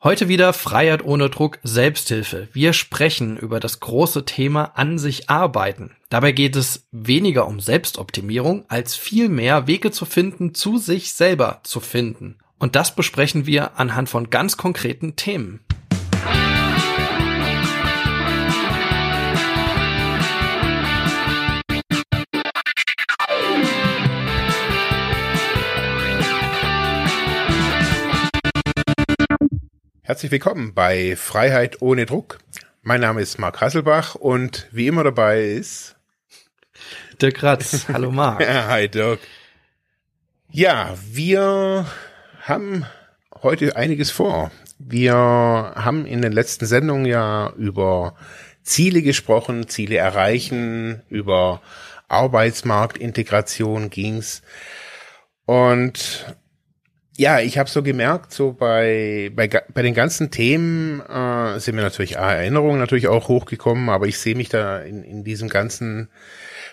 Heute wieder Freiheit ohne Druck, Selbsthilfe. Wir sprechen über das große Thema an sich arbeiten. Dabei geht es weniger um Selbstoptimierung, als vielmehr Wege zu finden, zu sich selber zu finden. Und das besprechen wir anhand von ganz konkreten Themen. Herzlich willkommen bei Freiheit ohne Druck. Mein Name ist Marc Hasselbach und wie immer dabei ist Dirk Ratz. Hallo Marc. ja, hi Dirk. Ja, wir haben heute einiges vor. Wir haben in den letzten Sendungen ja über Ziele gesprochen, Ziele erreichen, über Arbeitsmarktintegration ging's. Und ja, ich habe so gemerkt, so bei, bei, bei den ganzen Themen äh, sind mir natürlich Erinnerungen natürlich auch hochgekommen, aber ich sehe mich da in, in diesem ganzen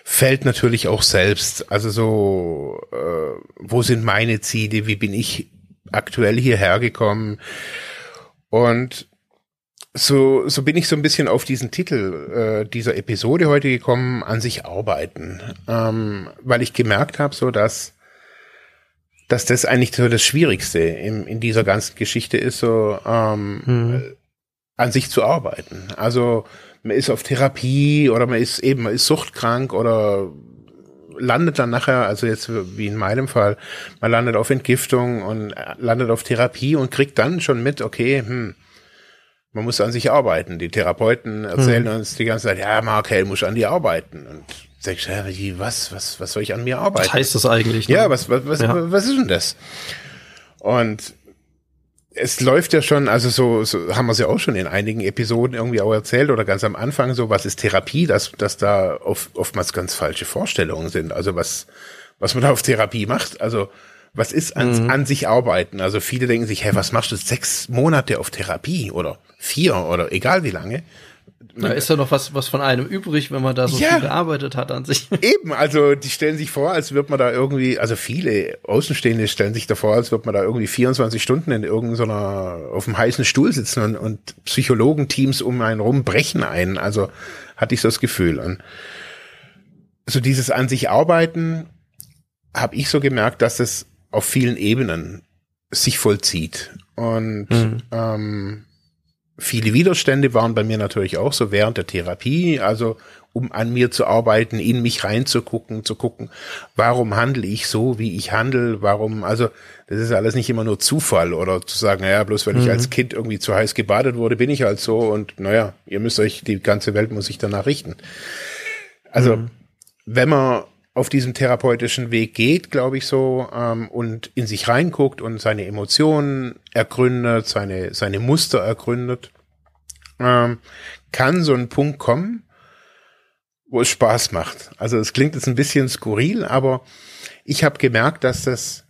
Feld natürlich auch selbst. Also so, äh, wo sind meine Ziele, wie bin ich aktuell hierher gekommen? Und so, so bin ich so ein bisschen auf diesen Titel äh, dieser Episode heute gekommen, an sich arbeiten, ähm, weil ich gemerkt habe, so dass dass das eigentlich so das Schwierigste in, in dieser ganzen Geschichte ist, so ähm, mhm. an sich zu arbeiten. Also man ist auf Therapie oder man ist eben, man ist suchtkrank oder landet dann nachher, also jetzt wie in meinem Fall, man landet auf Entgiftung und landet auf Therapie und kriegt dann schon mit, okay, hm, man muss an sich arbeiten. Die Therapeuten erzählen hm. uns die ganze Zeit, ja, Mark, hey, muss an dir arbeiten. Und ja, was, was, was soll ich an mir arbeiten? Was heißt das eigentlich? Ne? Ja, was, was, was, ja. was ist denn das? Und es läuft ja schon, also so, so haben wir es ja auch schon in einigen Episoden irgendwie auch erzählt oder ganz am Anfang so, was ist Therapie, dass, dass da oft, oftmals ganz falsche Vorstellungen sind. Also was, was man da auf Therapie macht. Also was ist an, mhm. an sich arbeiten? Also viele denken sich, hey, was machst du sechs Monate auf Therapie oder vier oder egal wie lange? Da ist ja noch was, was von einem übrig, wenn man da so ja, viel gearbeitet hat an sich. Eben, also die stellen sich vor, als wird man da irgendwie, also viele Außenstehende stellen sich davor, als wird man da irgendwie 24 Stunden in irgendeiner, auf dem heißen Stuhl sitzen und, und Psychologenteams um einen rum brechen ein. Also hatte ich so das Gefühl. Und so dieses an sich arbeiten, habe ich so gemerkt, dass es auf vielen Ebenen sich vollzieht. Und mhm. ähm, Viele Widerstände waren bei mir natürlich auch so während der Therapie, also um an mir zu arbeiten, in mich reinzugucken, zu gucken, warum handle ich so, wie ich handle, warum, also das ist alles nicht immer nur Zufall oder zu sagen, naja, bloß weil mhm. ich als Kind irgendwie zu heiß gebadet wurde, bin ich halt so und naja, ihr müsst euch, die ganze Welt muss sich danach richten. Also, mhm. wenn man auf diesem therapeutischen Weg geht, glaube ich so, ähm, und in sich reinguckt und seine Emotionen ergründet, seine, seine Muster ergründet, ähm, kann so ein Punkt kommen, wo es Spaß macht. Also es klingt jetzt ein bisschen skurril, aber ich habe gemerkt, dass das,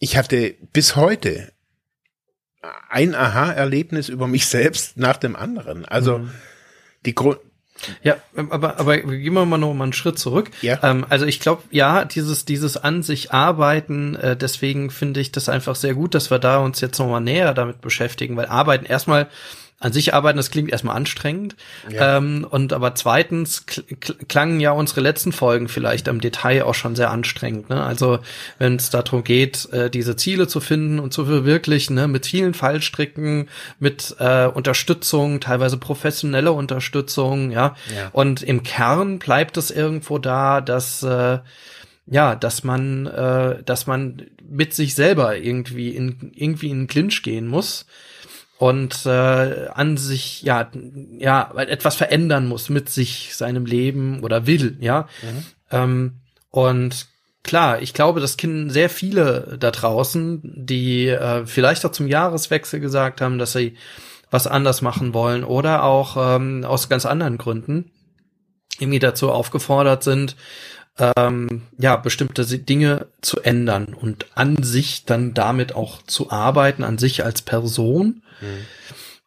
ich hatte bis heute ein Aha-Erlebnis über mich selbst nach dem anderen. Also mhm. die Grund, ja, aber, aber gehen wir mal noch mal einen Schritt zurück. Ja. Ähm, also ich glaube, ja, dieses, dieses an sich arbeiten, äh, deswegen finde ich das einfach sehr gut, dass wir da uns jetzt noch mal näher damit beschäftigen, weil arbeiten erstmal an sich arbeiten, das klingt erstmal anstrengend. Ja. Ähm, und aber zweitens klangen ja unsere letzten Folgen vielleicht im Detail auch schon sehr anstrengend. Ne? Also wenn es darum geht, äh, diese Ziele zu finden und zu verwirklichen, ne? mit vielen Fallstricken, mit äh, Unterstützung, teilweise professionelle Unterstützung, ja? ja. Und im Kern bleibt es irgendwo da, dass äh, ja, dass man, äh, dass man mit sich selber irgendwie in irgendwie in den Clinch gehen muss und äh, an sich ja ja etwas verändern muss mit sich seinem Leben oder will ja mhm. ähm, und klar ich glaube das kennen sehr viele da draußen die äh, vielleicht auch zum Jahreswechsel gesagt haben dass sie was anders machen wollen oder auch ähm, aus ganz anderen Gründen irgendwie dazu aufgefordert sind ähm, ja, bestimmte Dinge zu ändern und an sich dann damit auch zu arbeiten, an sich als Person. Mhm.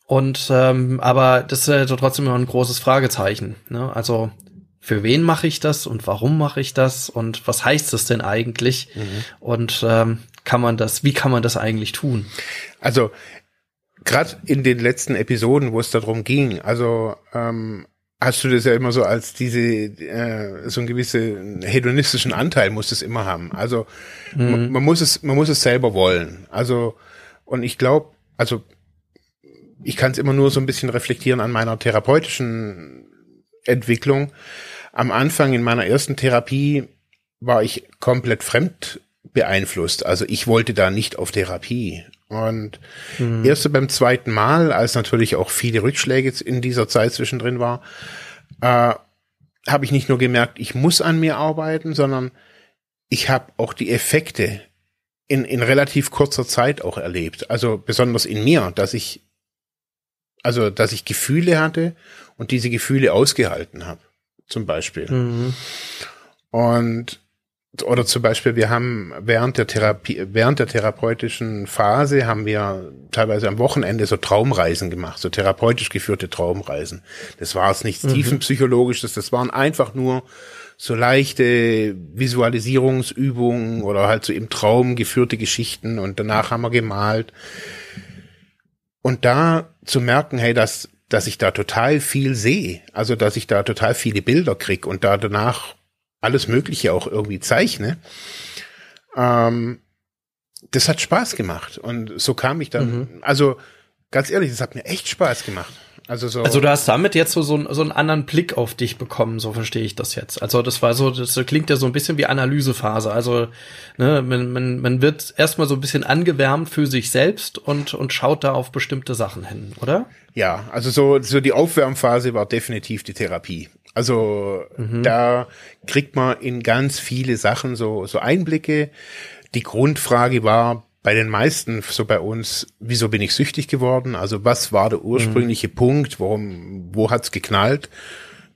Und ähm, aber das ist ja trotzdem noch ein großes Fragezeichen. Ne? Also für wen mache ich das und warum mache ich das und was heißt das denn eigentlich? Mhm. Und ähm, kann man das, wie kann man das eigentlich tun? Also gerade in den letzten Episoden, wo es darum ging, also ähm, hast du das ja immer so als diese äh, so ein gewissen hedonistischen Anteil muss es immer haben. Also mhm. man, man, muss es man muss es selber wollen. Also und ich glaube, also ich kann es immer nur so ein bisschen reflektieren an meiner therapeutischen Entwicklung. Am Anfang in meiner ersten Therapie war ich komplett fremd beeinflusst. Also ich wollte da nicht auf Therapie. Und mhm. erst beim zweiten Mal, als natürlich auch viele Rückschläge in dieser Zeit zwischendrin war, äh, habe ich nicht nur gemerkt, ich muss an mir arbeiten, sondern ich habe auch die Effekte in, in relativ kurzer Zeit auch erlebt. Also besonders in mir, dass ich, also dass ich Gefühle hatte und diese Gefühle ausgehalten habe, zum Beispiel. Mhm. Und oder zum Beispiel, wir haben während der Therapie, während der therapeutischen Phase haben wir teilweise am Wochenende so Traumreisen gemacht, so therapeutisch geführte Traumreisen. Das war jetzt nichts mhm. tiefenpsychologisches, das waren einfach nur so leichte Visualisierungsübungen oder halt so im Traum geführte Geschichten und danach haben wir gemalt. Und da zu merken, hey, dass, dass ich da total viel sehe, also dass ich da total viele Bilder krieg und da danach alles Mögliche auch irgendwie zeichne. Ähm, das hat Spaß gemacht. Und so kam ich dann, mhm. also ganz ehrlich, das hat mir echt Spaß gemacht. Also, so also du hast damit jetzt so, so, so einen anderen Blick auf dich bekommen, so verstehe ich das jetzt. Also das war so, das klingt ja so ein bisschen wie Analysephase. Also ne, man, man, man wird erstmal so ein bisschen angewärmt für sich selbst und, und schaut da auf bestimmte Sachen hin, oder? Ja, also so, so die Aufwärmphase war definitiv die Therapie. Also mhm. da kriegt man in ganz viele Sachen so, so Einblicke. Die Grundfrage war bei den meisten, so bei uns, wieso bin ich süchtig geworden? Also was war der ursprüngliche mhm. Punkt? Warum, wo hat's geknallt?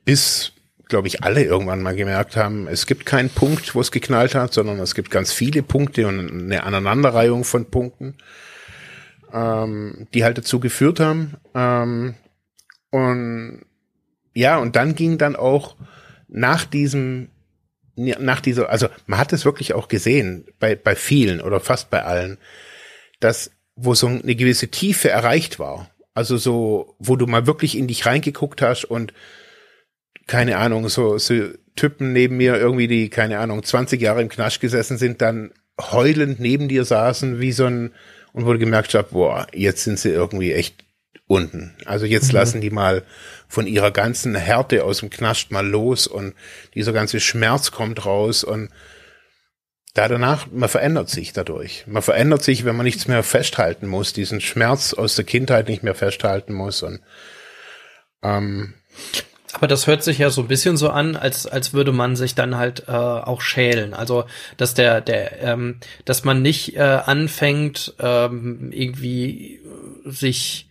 Bis, glaube ich, alle irgendwann mal gemerkt haben, es gibt keinen Punkt, wo es geknallt hat, sondern es gibt ganz viele Punkte und eine Aneinanderreihung von Punkten, ähm, die halt dazu geführt haben. Ähm, und ja, und dann ging dann auch nach diesem, nach dieser, also man hat es wirklich auch gesehen, bei, bei vielen oder fast bei allen, dass, wo so eine gewisse Tiefe erreicht war. Also so, wo du mal wirklich in dich reingeguckt hast und keine Ahnung, so, so Typen neben mir irgendwie, die, keine Ahnung, 20 Jahre im Knasch gesessen sind, dann heulend neben dir saßen, wie so ein, und wo du gemerkt hast, boah, jetzt sind sie irgendwie echt unten. Also jetzt mhm. lassen die mal von ihrer ganzen Härte aus dem Knast mal los und dieser ganze Schmerz kommt raus und da danach, man verändert sich dadurch. Man verändert sich, wenn man nichts mehr festhalten muss, diesen Schmerz aus der Kindheit nicht mehr festhalten muss und ähm, aber das hört sich ja so ein bisschen so an, als als würde man sich dann halt äh, auch schälen. Also dass der der ähm, dass man nicht äh, anfängt ähm, irgendwie sich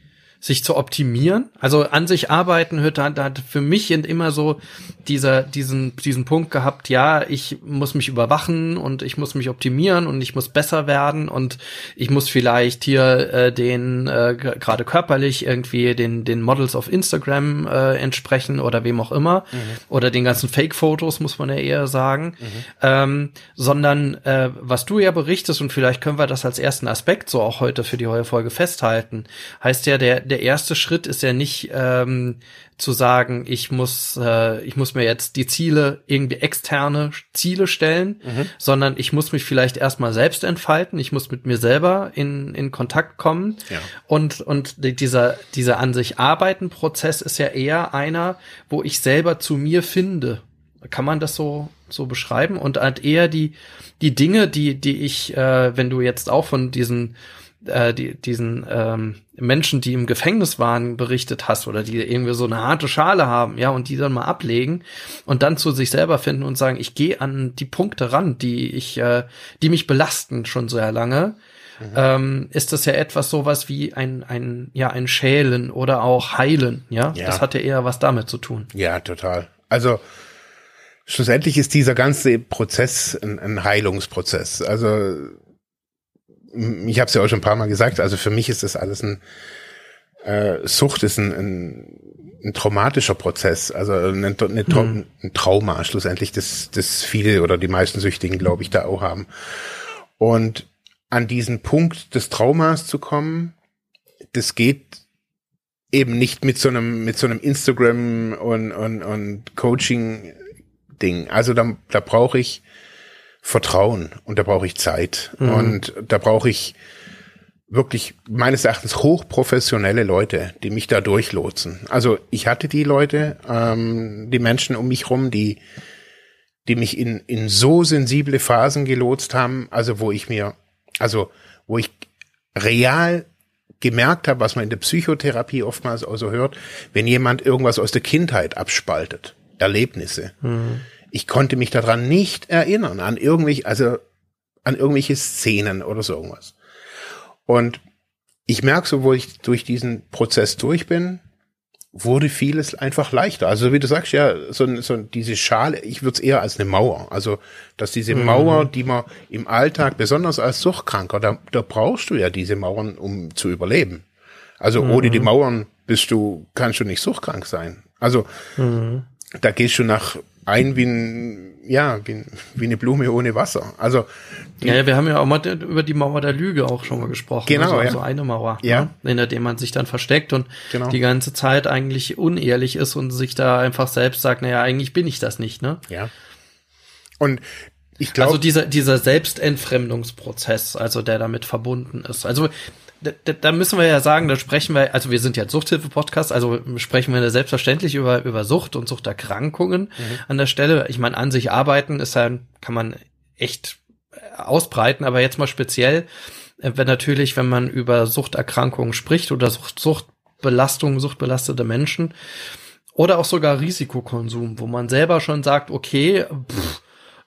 sich zu optimieren. Also an sich arbeiten hört hat, hat für mich immer so dieser, diesen, diesen Punkt gehabt, ja, ich muss mich überwachen und ich muss mich optimieren und ich muss besser werden und ich muss vielleicht hier äh, den, äh, gerade körperlich irgendwie den, den Models auf Instagram äh, entsprechen oder wem auch immer. Mhm. Oder den ganzen Fake-Fotos, muss man ja eher sagen. Mhm. Ähm, sondern äh, was du ja berichtest, und vielleicht können wir das als ersten Aspekt so auch heute für die neue Folge festhalten, heißt ja, der, der erste Schritt ist ja nicht ähm, zu sagen, ich muss, äh, ich muss mir jetzt die Ziele, irgendwie externe Ziele stellen, mhm. sondern ich muss mich vielleicht erstmal selbst entfalten, ich muss mit mir selber in, in Kontakt kommen. Ja. Und, und dieser, dieser an sich arbeiten Prozess ist ja eher einer, wo ich selber zu mir finde. Kann man das so, so beschreiben? Und halt eher die, die Dinge, die, die ich, äh, wenn du jetzt auch von diesen äh, die, diesen ähm, Menschen, die im Gefängnis waren, berichtet hast oder die irgendwie so eine harte Schale haben, ja, und die dann mal ablegen und dann zu sich selber finden und sagen, ich gehe an die Punkte ran, die ich, äh, die mich belasten schon sehr lange. Mhm. Ähm, ist das ja etwas sowas wie ein, ein, ja, ein Schälen oder auch Heilen, ja? ja? Das hat ja eher was damit zu tun. Ja, total. Also, schlussendlich ist dieser ganze Prozess ein, ein Heilungsprozess. Also, ich habe es ja auch schon ein paar Mal gesagt, also für mich ist das alles ein äh, Sucht ist ein, ein, ein traumatischer Prozess, also eine, eine, mhm. ein Trauma schlussendlich, das, das viele oder die meisten Süchtigen, glaube ich, da auch haben. Und an diesen Punkt des Traumas zu kommen, das geht eben nicht mit so einem, mit so einem Instagram und, und, und Coaching-Ding. Also da, da brauche ich Vertrauen und da brauche ich Zeit mhm. und da brauche ich wirklich meines Erachtens hochprofessionelle Leute, die mich da durchlotsen. Also ich hatte die Leute, ähm, die Menschen um mich rum, die, die mich in, in so sensible Phasen gelotst haben, also wo ich mir, also wo ich real gemerkt habe, was man in der Psychotherapie oftmals auch so hört, wenn jemand irgendwas aus der Kindheit abspaltet, Erlebnisse. Mhm. Ich konnte mich daran nicht erinnern, an irgendwelche, also an irgendwelche Szenen oder so irgendwas. Und ich merke so, wo ich durch diesen Prozess durch bin, wurde vieles einfach leichter. Also wie du sagst, ja, so, so diese Schale, ich würde es eher als eine Mauer. Also, dass diese mhm. Mauer, die man im Alltag, besonders als Suchtkranker, da, da brauchst du ja diese Mauern, um zu überleben. Also mhm. ohne die Mauern bist du, kannst du nicht suchtkrank sein. Also mhm. Da gehst du nach ein wie ein, ja, wie, wie eine Blume ohne Wasser. Also ja, ja, wir haben ja auch mal über die Mauer der Lüge auch schon mal gesprochen. Genau, also, ja. so eine Mauer, ja. Ne? hinter dem man sich dann versteckt und genau. die ganze Zeit eigentlich unehrlich ist und sich da einfach selbst sagt, naja, eigentlich bin ich das nicht, ne? Ja. Und ich glaube. Also dieser, dieser Selbstentfremdungsprozess, also der damit verbunden ist. Also da, da müssen wir ja sagen, da sprechen wir, also wir sind ja Suchthilfe-Podcast, also sprechen wir selbstverständlich über, über Sucht und Suchterkrankungen mhm. an der Stelle. Ich meine, an sich arbeiten ist ja, kann man echt ausbreiten, aber jetzt mal speziell, äh, wenn natürlich, wenn man über Suchterkrankungen spricht oder Sucht, Suchtbelastung, suchtbelastete Menschen oder auch sogar Risikokonsum, wo man selber schon sagt, okay, pff,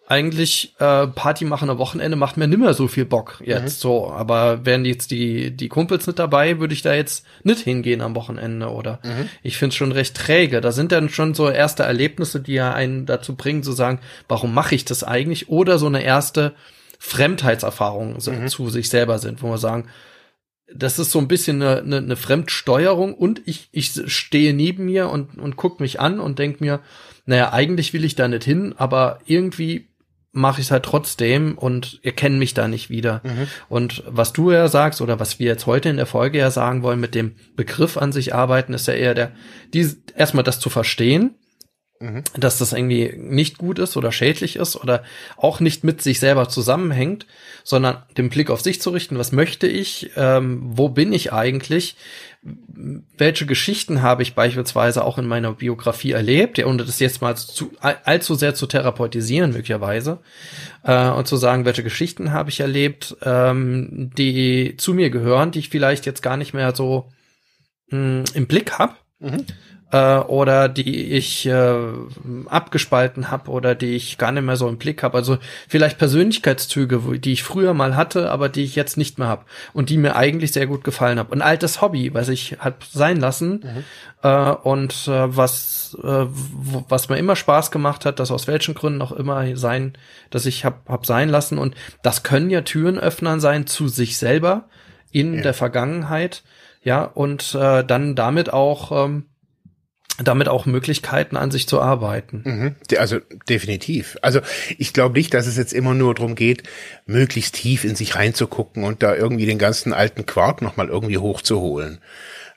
eigentlich äh, Party machen am Wochenende macht mir nimmer so viel Bock jetzt mhm. so, aber wären jetzt die die Kumpels nicht dabei, würde ich da jetzt nicht hingehen am Wochenende oder mhm. ich finde es schon recht träge. Da sind dann schon so erste Erlebnisse, die ja einen dazu bringen zu sagen, warum mache ich das eigentlich oder so eine erste Fremdheitserfahrung so, mhm. zu sich selber sind, wo wir sagen, das ist so ein bisschen eine, eine, eine Fremdsteuerung und ich, ich stehe neben mir und, und guck mich an und denk mir, naja, eigentlich will ich da nicht hin, aber irgendwie mache ich es halt trotzdem und ihr kennt mich da nicht wieder. Mhm. Und was du ja sagst oder was wir jetzt heute in der Folge ja sagen wollen mit dem Begriff an sich arbeiten, ist ja eher der, die, erstmal das zu verstehen, mhm. dass das irgendwie nicht gut ist oder schädlich ist oder auch nicht mit sich selber zusammenhängt, sondern den Blick auf sich zu richten, was möchte ich, ähm, wo bin ich eigentlich, welche Geschichten habe ich beispielsweise auch in meiner Biografie erlebt, ohne das jetzt mal zu, allzu sehr zu therapeutisieren, möglicherweise, äh, und zu sagen, welche Geschichten habe ich erlebt, ähm, die zu mir gehören, die ich vielleicht jetzt gar nicht mehr so mh, hm, im Blick habe. Mhm äh, oder die ich äh, abgespalten habe oder die ich gar nicht mehr so im Blick habe. Also vielleicht Persönlichkeitszüge, wo, die ich früher mal hatte, aber die ich jetzt nicht mehr habe und die mir eigentlich sehr gut gefallen haben. Ein altes Hobby, was ich hab sein lassen mhm. äh, und äh, was äh, was mir immer Spaß gemacht hat, das aus welchen Gründen auch immer sein, dass ich hab, hab sein lassen und das können ja Türenöffner sein zu sich selber in ja. der Vergangenheit, ja und äh, dann damit auch ähm, damit auch Möglichkeiten an sich zu arbeiten. Mhm. Also definitiv. Also ich glaube nicht, dass es jetzt immer nur darum geht, möglichst tief in sich reinzugucken und da irgendwie den ganzen alten Quark nochmal irgendwie hochzuholen.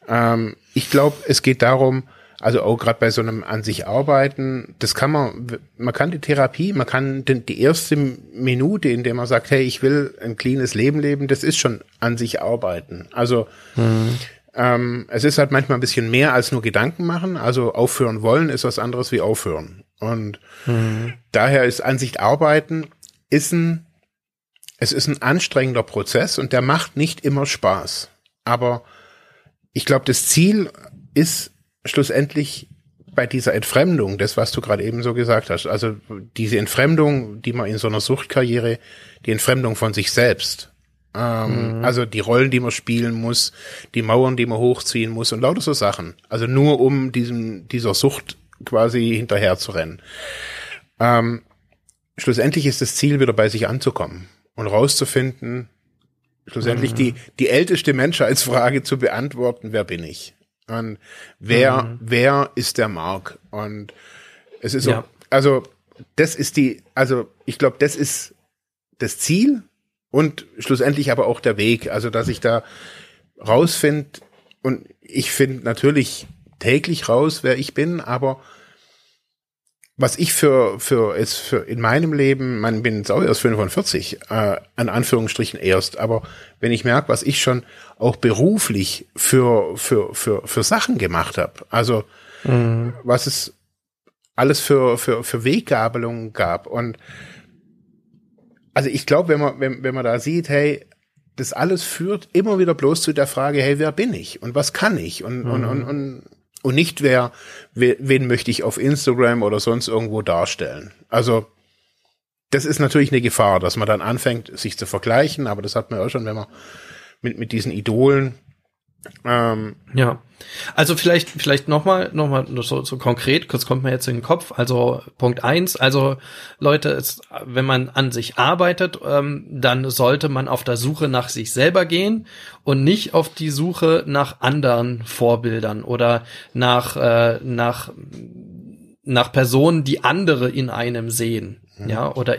Ähm, ich glaube, es geht darum, also auch gerade bei so einem an sich arbeiten, das kann man, man kann die Therapie, man kann den, die erste Minute, in der man sagt, hey, ich will ein cleanes Leben leben, das ist schon an sich arbeiten. Also mhm. Ähm, es ist halt manchmal ein bisschen mehr als nur Gedanken machen. Also aufhören wollen ist was anderes wie aufhören. Und mhm. daher ist Ansicht arbeiten ist ein, es ist ein anstrengender Prozess und der macht nicht immer Spaß. Aber ich glaube, das Ziel ist schlussendlich bei dieser Entfremdung, das, was du gerade eben so gesagt hast, also diese Entfremdung, die man in so einer Suchtkarriere, die Entfremdung von sich selbst, ähm, mhm. Also die Rollen, die man spielen muss, die Mauern, die man hochziehen muss und lauter so Sachen. Also nur um diesem, dieser Sucht quasi hinterher zu rennen. Ähm, schlussendlich ist das Ziel, wieder bei sich anzukommen und rauszufinden, schlussendlich mhm. die, die älteste Menschheitsfrage zu beantworten, wer bin ich? Und wer, mhm. wer ist der Mark? Und es ist ja. so, also das ist die, also ich glaube, das ist das Ziel und schlussendlich aber auch der Weg. Also, dass ich da rausfinde, und ich finde natürlich täglich raus, wer ich bin, aber was ich für, für, ist für in meinem Leben, man bin jetzt auch erst 45, äh, an Anführungsstrichen erst, aber wenn ich merke, was ich schon auch beruflich für, für, für, für Sachen gemacht habe, also mhm. was es alles für, für, für Weggabelungen gab und also ich glaube, wenn man, wenn, wenn man da sieht, hey, das alles führt immer wieder bloß zu der Frage, hey, wer bin ich und was kann ich und, mhm. und, und, und und nicht wer, wen möchte ich auf Instagram oder sonst irgendwo darstellen. Also das ist natürlich eine Gefahr, dass man dann anfängt, sich zu vergleichen, aber das hat man auch schon, wenn man mit, mit diesen Idolen ähm, ja, also vielleicht vielleicht nochmal noch mal so, so konkret, kurz kommt mir jetzt in den Kopf. Also Punkt eins, also Leute, es, wenn man an sich arbeitet, ähm, dann sollte man auf der Suche nach sich selber gehen und nicht auf die Suche nach anderen Vorbildern oder nach äh, nach nach Personen, die andere in einem sehen, mhm. ja, oder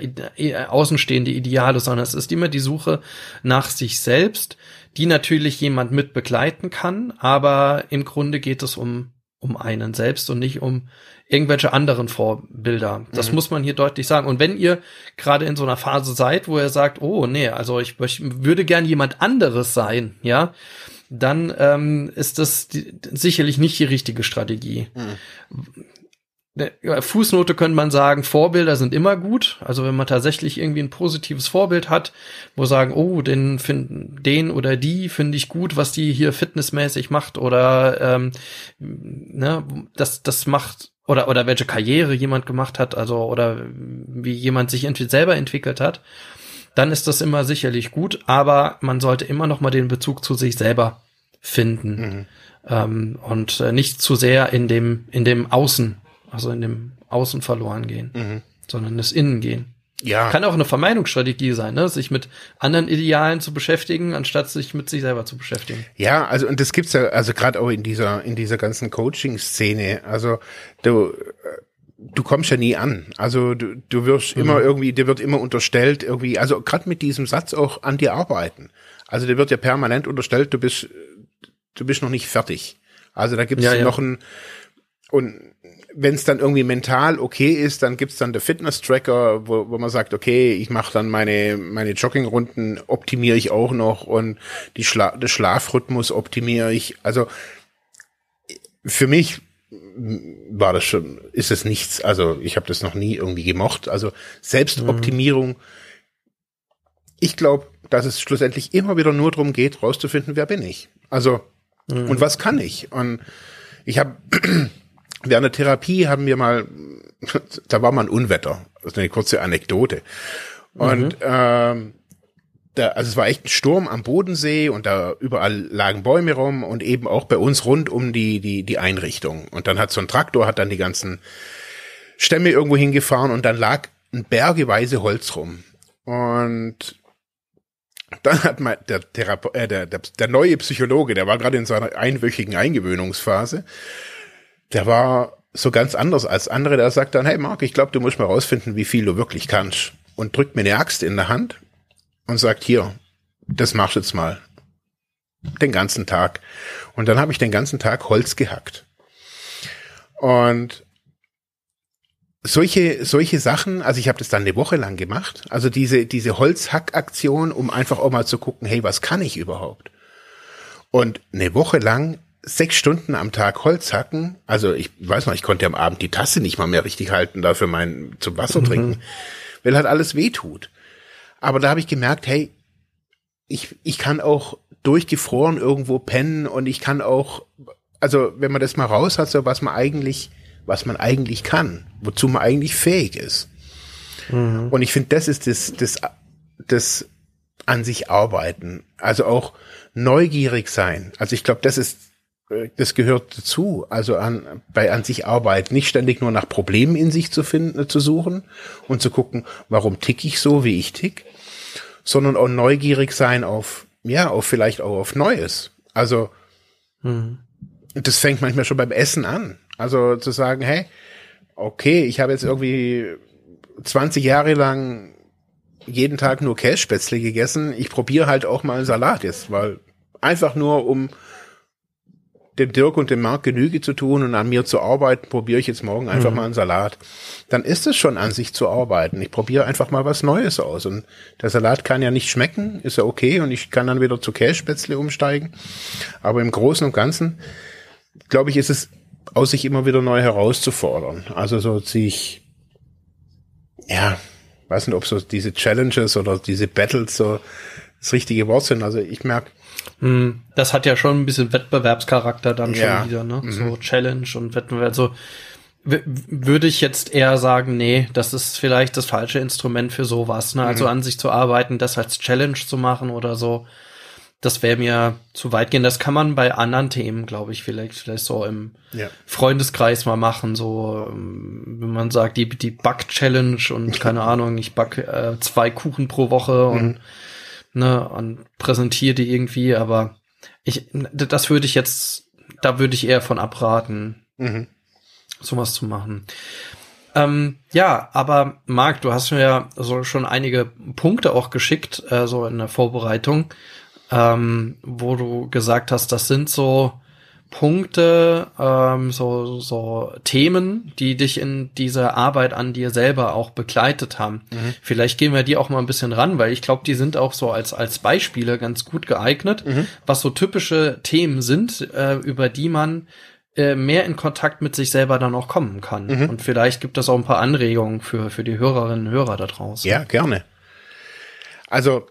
außenstehende Ideale, sondern es ist immer die Suche nach sich selbst die natürlich jemand mit begleiten kann, aber im Grunde geht es um um einen selbst und nicht um irgendwelche anderen Vorbilder. Das mhm. muss man hier deutlich sagen. Und wenn ihr gerade in so einer Phase seid, wo ihr sagt, oh nee, also ich, ich würde gern jemand anderes sein, ja, dann ähm, ist das die, sicherlich nicht die richtige Strategie. Mhm. Fußnote könnte man sagen, Vorbilder sind immer gut. Also wenn man tatsächlich irgendwie ein positives Vorbild hat, wo sagen, oh, den finden, den oder die finde ich gut, was die hier fitnessmäßig macht oder ähm, ne, das, das macht oder oder welche Karriere jemand gemacht hat, also oder wie jemand sich entweder selber entwickelt hat, dann ist das immer sicherlich gut, aber man sollte immer noch mal den Bezug zu sich selber finden mhm. ähm, und äh, nicht zu sehr in dem in dem Außen also in dem Außen verloren gehen, mhm. sondern das Innen gehen. Ja. Kann auch eine Vermeidungsstrategie sein, ne? sich mit anderen Idealen zu beschäftigen, anstatt sich mit sich selber zu beschäftigen. Ja, also und das gibt's ja, also gerade auch in dieser in dieser ganzen Coaching-Szene. Also du du kommst ja nie an. Also du, du wirst mhm. immer irgendwie, dir wird immer unterstellt irgendwie, also gerade mit diesem Satz auch an dir arbeiten. Also dir wird ja permanent unterstellt, du bist du bist noch nicht fertig. Also da gibt's ja, ja. noch ein und wenn es dann irgendwie mental okay ist, dann gibt's dann der Fitness-Tracker, wo, wo man sagt, okay, ich mache dann meine, meine Joggingrunden, optimiere ich auch noch und die Schla den Schlafrhythmus optimiere ich. Also für mich war das schon, ist es nichts, also ich habe das noch nie irgendwie gemocht. Also Selbstoptimierung, mhm. ich glaube, dass es schlussendlich immer wieder nur darum geht, rauszufinden, wer bin ich. Also, mhm. und was kann ich? Und ich habe Während der Therapie haben wir mal, da war mal ein Unwetter. Das ist eine kurze Anekdote. Und mhm. ähm, da, also es war echt ein Sturm am Bodensee und da überall lagen Bäume rum und eben auch bei uns rund um die, die, die Einrichtung. Und dann hat so ein Traktor, hat dann die ganzen Stämme irgendwo hingefahren und dann lag ein bergeweise Holz rum. Und dann hat mal der, Therape äh, der, der, der neue Psychologe, der war gerade in seiner einwöchigen Eingewöhnungsphase, der war so ganz anders als andere. Der sagt dann, hey Marc, ich glaube, du musst mal rausfinden, wie viel du wirklich kannst. Und drückt mir eine Axt in der Hand und sagt, hier, das machst du jetzt mal. Den ganzen Tag. Und dann habe ich den ganzen Tag Holz gehackt. Und solche, solche Sachen, also ich habe das dann eine Woche lang gemacht. Also diese, diese Holzhackaktion, um einfach auch mal zu gucken, hey, was kann ich überhaupt? Und eine Woche lang sechs Stunden am Tag Holz hacken. Also ich weiß noch, ich konnte am Abend die Tasse nicht mal mehr richtig halten, dafür mein zum Wasser mhm. trinken, weil halt alles weh tut. Aber da habe ich gemerkt, hey, ich, ich kann auch durchgefroren irgendwo pennen und ich kann auch, also wenn man das mal raus hat, so was man eigentlich, was man eigentlich kann, wozu man eigentlich fähig ist. Mhm. Und ich finde, das ist das, das, das an sich arbeiten. Also auch neugierig sein. Also ich glaube, das ist das gehört dazu, also an, bei an sich Arbeit, nicht ständig nur nach Problemen in sich zu finden, zu suchen und zu gucken, warum tick ich so, wie ich tick, sondern auch neugierig sein auf, ja, auf vielleicht auch auf Neues. Also, mhm. das fängt manchmal schon beim Essen an. Also zu sagen, hey, okay, ich habe jetzt irgendwie 20 Jahre lang jeden Tag nur Kässpätzle gegessen, ich probiere halt auch mal einen Salat jetzt, weil einfach nur um dem Dirk und dem Marc Genüge zu tun und an mir zu arbeiten, probiere ich jetzt morgen einfach mhm. mal einen Salat. Dann ist es schon an sich zu arbeiten. Ich probiere einfach mal was Neues aus. Und der Salat kann ja nicht schmecken, ist ja okay. Und ich kann dann wieder zu Kässpätzle umsteigen. Aber im Großen und Ganzen, glaube ich, ist es aus sich immer wieder neu herauszufordern. Also so sich, ja, weiß nicht, ob so diese Challenges oder diese Battles so das richtige Wort sind. Also ich merke, das hat ja schon ein bisschen Wettbewerbscharakter dann schon ja. wieder, ne? Mhm. So Challenge und Wettbewerb. Also würde ich jetzt eher sagen, nee, das ist vielleicht das falsche Instrument für sowas, ne? Also mhm. an sich zu arbeiten, das als Challenge zu machen oder so. Das wäre mir zu weit gehen. Das kann man bei anderen Themen, glaube ich, vielleicht, vielleicht so im ja. Freundeskreis mal machen. So, ähm, wenn man sagt, die, die Back-Challenge und keine Ahnung, ich back äh, zwei Kuchen pro Woche mhm. Ne, und präsentiere die irgendwie, aber ich, das würde ich jetzt, da würde ich eher von abraten, mhm. sowas zu machen. Ähm, ja, aber Marc, du hast mir ja so schon einige Punkte auch geschickt, äh, so in der Vorbereitung, ähm, wo du gesagt hast, das sind so Punkte, ähm, so, so Themen, die dich in dieser Arbeit an dir selber auch begleitet haben. Mhm. Vielleicht gehen wir die auch mal ein bisschen ran, weil ich glaube, die sind auch so als, als Beispiele ganz gut geeignet, mhm. was so typische Themen sind, äh, über die man äh, mehr in Kontakt mit sich selber dann auch kommen kann. Mhm. Und vielleicht gibt es auch ein paar Anregungen für, für die Hörerinnen und Hörer da draußen. Ja, gerne. Also,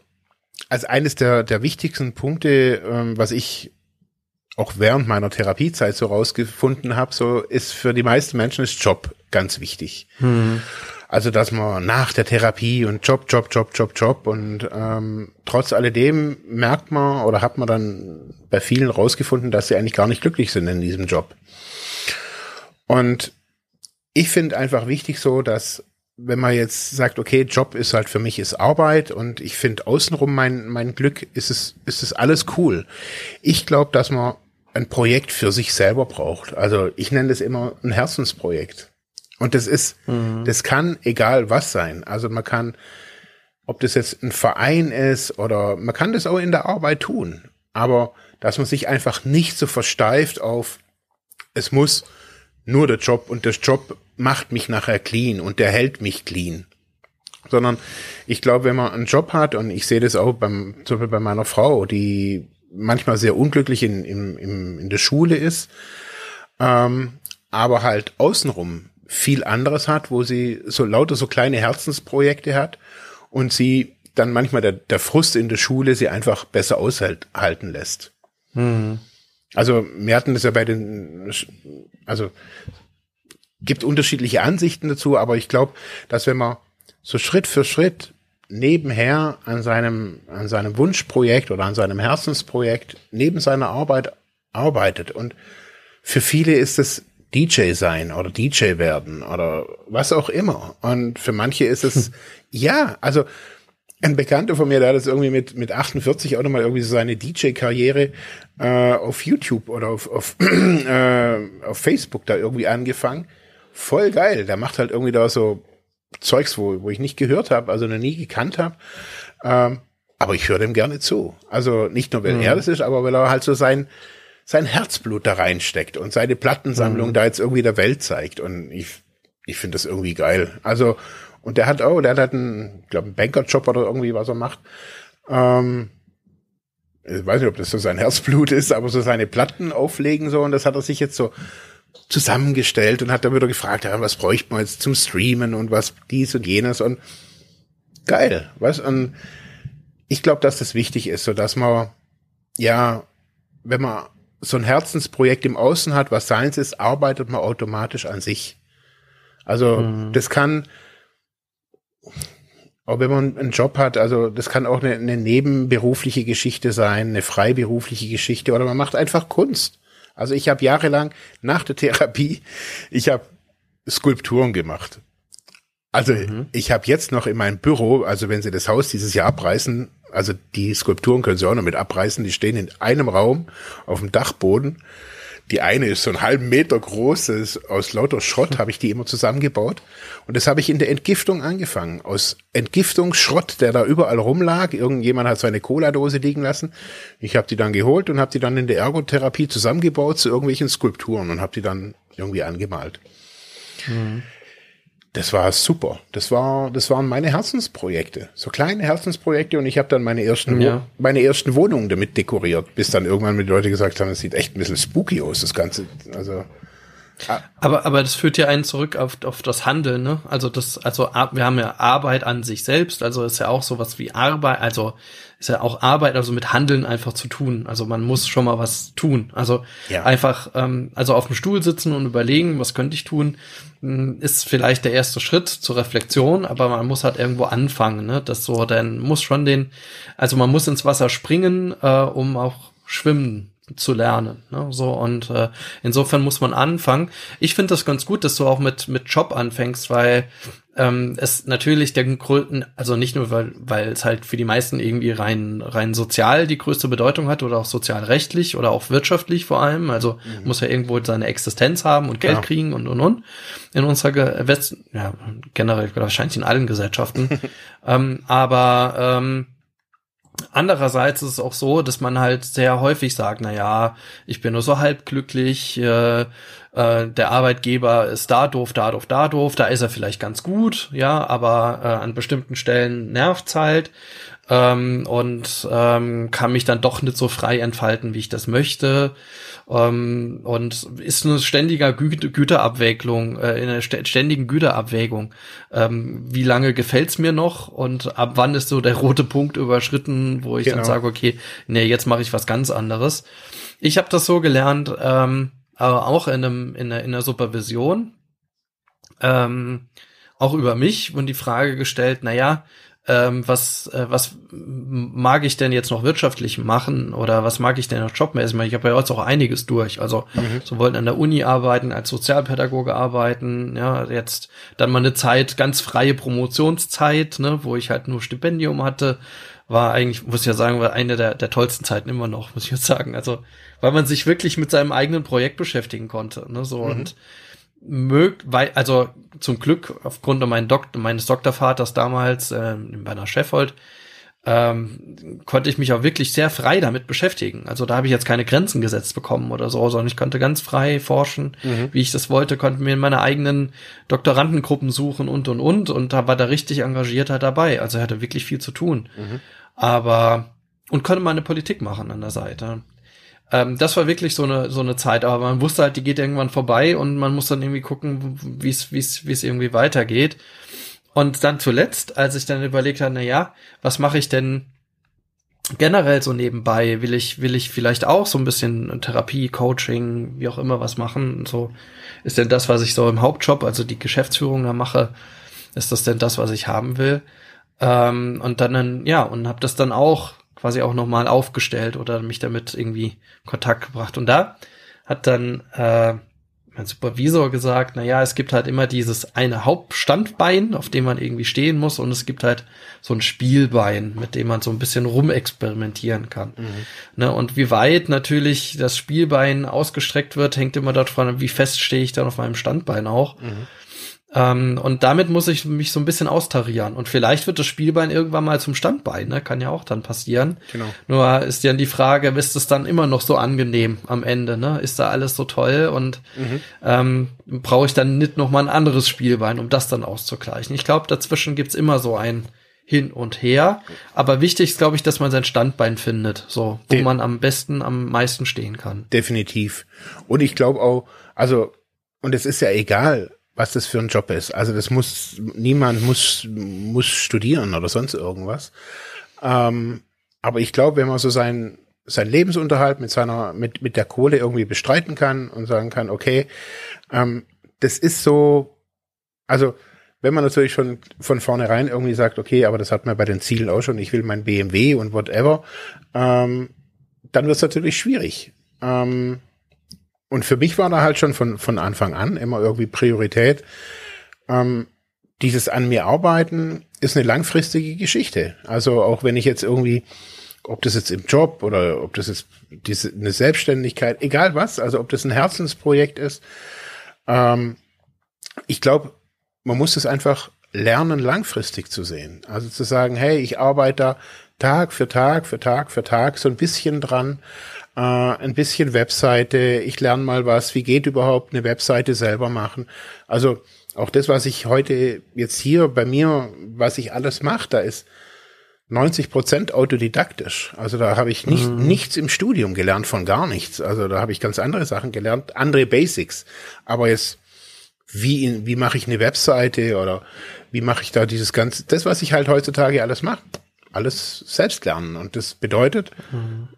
als eines der, der wichtigsten Punkte, ähm, was ich auch während meiner Therapiezeit so rausgefunden habe, so ist für die meisten Menschen ist Job ganz wichtig. Mhm. Also dass man nach der Therapie und Job, Job, Job, Job, Job und ähm, trotz alledem merkt man oder hat man dann bei vielen rausgefunden, dass sie eigentlich gar nicht glücklich sind in diesem Job. Und ich finde einfach wichtig so, dass wenn man jetzt sagt, okay, Job ist halt für mich ist Arbeit und ich finde außenrum mein, mein Glück, ist es, ist es alles cool. Ich glaube, dass man ein Projekt für sich selber braucht. Also ich nenne das immer ein Herzensprojekt. Und das ist, mhm. das kann egal was sein. Also man kann, ob das jetzt ein Verein ist oder man kann das auch in der Arbeit tun. Aber dass man sich einfach nicht so versteift auf, es muss nur der Job und der Job macht mich nachher clean und der hält mich clean. Sondern ich glaube, wenn man einen Job hat, und ich sehe das auch beim, zum Beispiel bei meiner Frau, die manchmal sehr unglücklich in, in, in, in der Schule ist, ähm, aber halt außenrum viel anderes hat, wo sie so lauter so kleine Herzensprojekte hat und sie dann manchmal der, der Frust in der Schule sie einfach besser aushalten lässt. Mhm. Also wir hatten das ja bei den, also gibt unterschiedliche Ansichten dazu, aber ich glaube, dass wenn man so Schritt für Schritt nebenher an seinem, an seinem Wunschprojekt oder an seinem Herzensprojekt neben seiner Arbeit arbeitet. Und für viele ist es DJ sein oder DJ werden oder was auch immer. Und für manche ist es, ja, also ein Bekannter von mir, der hat das irgendwie mit, mit 48 auch nochmal irgendwie so seine DJ-Karriere äh, auf YouTube oder auf, auf, äh, auf Facebook da irgendwie angefangen. Voll geil. Der macht halt irgendwie da so Zeugs, wo, wo ich nicht gehört habe, also noch nie gekannt habe. Ähm, aber ich höre dem gerne zu. Also nicht nur, weil mhm. er das ist, aber weil er halt so sein, sein Herzblut da reinsteckt und seine Plattensammlung mhm. da jetzt irgendwie der Welt zeigt. Und ich, ich finde das irgendwie geil. Also, und der hat auch, der hat halt einen, ich glaube, einen Bankerjob oder irgendwie, was er macht. Ähm, ich weiß nicht, ob das so sein Herzblut ist, aber so seine Platten auflegen so und das hat er sich jetzt so zusammengestellt und hat dann wieder gefragt, ja, was bräuchte man jetzt zum Streamen und was dies und jenes und geil, was? Und ich glaube, dass das wichtig ist, so dass man, ja, wenn man so ein Herzensprojekt im Außen hat, was seins ist, arbeitet man automatisch an sich. Also mhm. das kann, auch wenn man einen Job hat, also das kann auch eine, eine nebenberufliche Geschichte sein, eine freiberufliche Geschichte oder man macht einfach Kunst. Also ich habe jahrelang nach der Therapie, ich habe Skulpturen gemacht. Also mhm. ich habe jetzt noch in meinem Büro, also wenn Sie das Haus dieses Jahr abreißen, also die Skulpturen können Sie auch noch mit abreißen, die stehen in einem Raum auf dem Dachboden. Die eine ist so einen halben Meter groß, das ist aus lauter Schrott habe ich die immer zusammengebaut. Und das habe ich in der Entgiftung angefangen. Aus Entgiftungsschrott, der da überall rumlag. Irgendjemand hat seine Cola-Dose liegen lassen. Ich habe die dann geholt und habe die dann in der Ergotherapie zusammengebaut zu irgendwelchen Skulpturen und habe die dann irgendwie angemalt. Mhm das war super. Das war, das waren meine Herzensprojekte, so kleine Herzensprojekte und ich habe dann meine ersten, ja. meine ersten Wohnungen damit dekoriert, bis dann irgendwann mit Leute gesagt haben, es sieht echt ein bisschen spooky aus, das Ganze. Also. Aber, aber das führt ja einen zurück auf, auf das Handeln, ne? Also das, also wir haben ja Arbeit an sich selbst, also ist ja auch sowas wie Arbeit, also ist ja auch Arbeit, also mit Handeln einfach zu tun. Also man muss schon mal was tun. Also ja. einfach, ähm, also auf dem Stuhl sitzen und überlegen, was könnte ich tun, hm, ist vielleicht der erste Schritt zur Reflexion, aber man muss halt irgendwo anfangen, ne? Das so, dann muss schon den, also man muss ins Wasser springen, äh, um auch schwimmen zu lernen. Ne? So und äh, insofern muss man anfangen. Ich finde das ganz gut, dass du auch mit mit Job anfängst, weil ähm, es natürlich der größten, also nicht nur weil weil es halt für die meisten irgendwie rein rein sozial die größte Bedeutung hat oder auch sozialrechtlich oder auch wirtschaftlich vor allem. Also mhm. muss ja irgendwo seine Existenz haben und Geld ja. kriegen und und und in unserer West ja generell wahrscheinlich in allen Gesellschaften. ähm, aber ähm, Andererseits ist es auch so, dass man halt sehr häufig sagt, na ja, ich bin nur so halb glücklich, äh, äh, der Arbeitgeber ist da doof, da doof, da doof, da ist er vielleicht ganz gut, ja, aber äh, an bestimmten Stellen nervt's halt ähm, und ähm, kann mich dann doch nicht so frei entfalten, wie ich das möchte. Ähm, und ist eine ständige Gü Güterabwägung, äh, in einer ständigen Güterabwägung. Ähm, wie lange gefällt's mir noch und ab wann ist so der rote Punkt überschritten, wo ich genau. dann sage, okay, nee, jetzt mache ich was ganz anderes. Ich habe das so gelernt, ähm, aber auch in einem in einer, in einer Supervision, ähm, auch über mich und die Frage gestellt, na ja, ähm, was, äh, was mag ich denn jetzt noch wirtschaftlich machen oder was mag ich denn noch jobmäßig machen? Ich habe ja jetzt auch einiges durch. Also mhm. sowohl an der Uni arbeiten, als Sozialpädagoge arbeiten, ja, jetzt dann mal eine Zeit, ganz freie Promotionszeit, ne, wo ich halt nur Stipendium hatte, war eigentlich, muss ich ja sagen, war eine der, der tollsten Zeiten immer noch, muss ich jetzt sagen. Also, weil man sich wirklich mit seinem eigenen Projekt beschäftigen konnte, ne, so mhm. und mögt, weil, also zum Glück aufgrund meines, Dok meines Doktorvaters damals äh, bei einer Chefhold, ähm, konnte ich mich auch wirklich sehr frei damit beschäftigen. Also da habe ich jetzt keine Grenzen gesetzt bekommen oder so, sondern ich konnte ganz frei forschen, mhm. wie ich das wollte, konnte mir in meine eigenen Doktorandengruppen suchen und und und und da war da richtig engagierter dabei. Also er hatte wirklich viel zu tun. Mhm. Aber und konnte meine Politik machen an der Seite. Ähm, das war wirklich so eine, so eine Zeit, aber man wusste halt, die geht irgendwann vorbei und man muss dann irgendwie gucken, wie es, wie es, wie es irgendwie weitergeht. Und dann zuletzt, als ich dann überlegt habe, na ja, was mache ich denn generell so nebenbei? Will ich, will ich vielleicht auch so ein bisschen Therapie, Coaching, wie auch immer was machen? So ist denn das, was ich so im Hauptjob, also die Geschäftsführung da mache, ist das denn das, was ich haben will? Ähm, und dann, ja, und habe das dann auch quasi auch nochmal aufgestellt oder mich damit irgendwie in Kontakt gebracht. Und da hat dann äh, mein Supervisor gesagt, na ja, es gibt halt immer dieses eine Hauptstandbein, auf dem man irgendwie stehen muss, und es gibt halt so ein Spielbein, mit dem man so ein bisschen rumexperimentieren kann. Mhm. Ne, und wie weit natürlich das Spielbein ausgestreckt wird, hängt immer davon, wie fest stehe ich dann auf meinem Standbein auch. Mhm. Ähm, und damit muss ich mich so ein bisschen austarieren. Und vielleicht wird das Spielbein irgendwann mal zum Standbein, ne? Kann ja auch dann passieren. Genau. Nur ist ja die Frage, ist es dann immer noch so angenehm am Ende, ne? Ist da alles so toll und mhm. ähm, brauche ich dann nicht noch mal ein anderes Spielbein, um das dann auszugleichen? Ich glaube, dazwischen gibt's immer so ein hin und her. Aber wichtig ist, glaube ich, dass man sein Standbein findet, so, wo De man am besten, am meisten stehen kann. Definitiv. Und ich glaube auch, also, und es ist ja egal, was das für ein Job ist. Also das muss, niemand muss, muss studieren oder sonst irgendwas. Ähm, aber ich glaube, wenn man so sein, sein Lebensunterhalt mit seiner, mit, mit der Kohle irgendwie bestreiten kann und sagen kann, okay, ähm, das ist so, also wenn man natürlich schon von vornherein irgendwie sagt, okay, aber das hat man bei den Zielen auch schon, ich will mein BMW und whatever, ähm, dann wird es natürlich schwierig. Ähm, und für mich war da halt schon von, von Anfang an immer irgendwie Priorität. Ähm, dieses an mir arbeiten ist eine langfristige Geschichte. Also auch wenn ich jetzt irgendwie ob das jetzt im Job oder ob das jetzt diese, eine Selbstständigkeit, egal was, also ob das ein Herzensprojekt ist. Ähm, ich glaube, man muss es einfach lernen, langfristig zu sehen. Also zu sagen, hey, ich arbeite da Tag für Tag für Tag für Tag so ein bisschen dran, äh, ein bisschen Webseite, ich lerne mal was, wie geht überhaupt eine Webseite selber machen. Also auch das, was ich heute jetzt hier bei mir, was ich alles mache, da ist 90 Prozent autodidaktisch. Also da habe ich nicht, mhm. nichts im Studium gelernt von gar nichts. Also da habe ich ganz andere Sachen gelernt, andere Basics. Aber jetzt, wie, wie mache ich eine Webseite oder wie mache ich da dieses ganze, das, was ich halt heutzutage alles mache, alles selbst lernen. Und das bedeutet, mhm.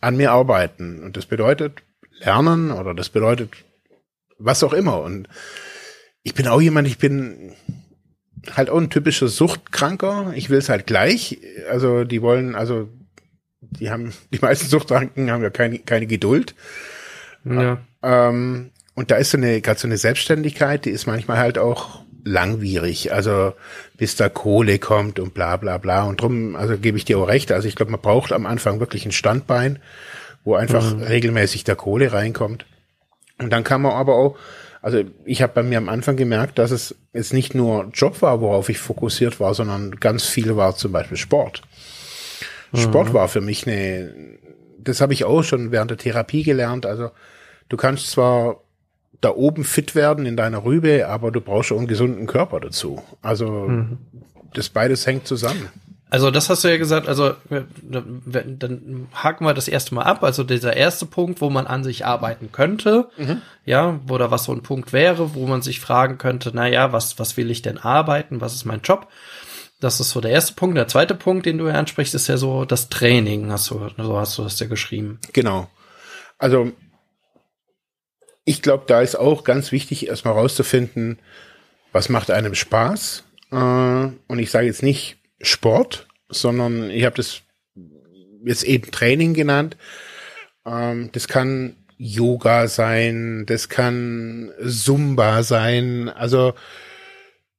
an mir arbeiten. Und das bedeutet lernen oder das bedeutet was auch immer. Und ich bin auch jemand, ich bin, halt auch ein typischer Suchtkranker. Ich will es halt gleich. Also die wollen, also die haben, die meisten Suchtkranken haben ja keine, keine Geduld. Ja. Ähm, und da ist so eine, gerade so eine Selbstständigkeit, die ist manchmal halt auch langwierig. Also bis da Kohle kommt und bla bla bla. Und drum, also gebe ich dir auch recht. Also ich glaube, man braucht am Anfang wirklich ein Standbein, wo einfach mhm. regelmäßig der Kohle reinkommt. Und dann kann man aber auch also ich habe bei mir am Anfang gemerkt, dass es jetzt nicht nur Job war, worauf ich fokussiert war, sondern ganz viel war zum Beispiel Sport. Mhm. Sport war für mich eine, das habe ich auch schon während der Therapie gelernt. Also du kannst zwar da oben fit werden in deiner Rübe, aber du brauchst schon einen gesunden Körper dazu. Also mhm. das beides hängt zusammen. Also das hast du ja gesagt, also dann haken wir das erste Mal ab. Also dieser erste Punkt, wo man an sich arbeiten könnte, mhm. ja, wo da was so ein Punkt wäre, wo man sich fragen könnte, na ja, was, was will ich denn arbeiten? Was ist mein Job? Das ist so der erste Punkt. Der zweite Punkt, den du ja ansprichst, ist ja so das Training, hast du, so hast du das ja geschrieben. Genau. Also ich glaube, da ist auch ganz wichtig, erstmal rauszufinden, was macht einem Spaß. Äh, und ich sage jetzt nicht, Sport, sondern ich habe das jetzt eben Training genannt. Ähm, das kann Yoga sein, das kann Zumba sein, also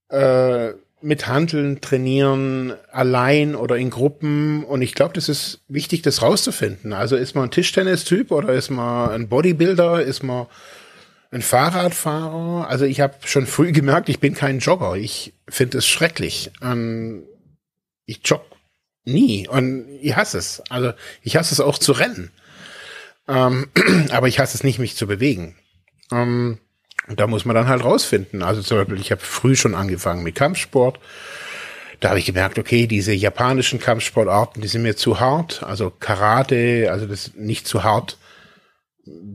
äh, mit Handeln trainieren, allein oder in Gruppen. Und ich glaube, das ist wichtig, das rauszufinden. Also ist man ein Tischtennis-Typ oder ist man ein Bodybuilder, ist man ein Fahrradfahrer? Also ich habe schon früh gemerkt, ich bin kein Jogger. Ich finde es schrecklich. Ähm, ich jogge nie und ich hasse es. Also ich hasse es auch zu rennen. Ähm, aber ich hasse es nicht, mich zu bewegen. Ähm, da muss man dann halt rausfinden. Also zum Beispiel, ich habe früh schon angefangen mit Kampfsport. Da habe ich gemerkt, okay, diese japanischen Kampfsportarten, die sind mir zu hart. Also Karate, also das nicht zu hart,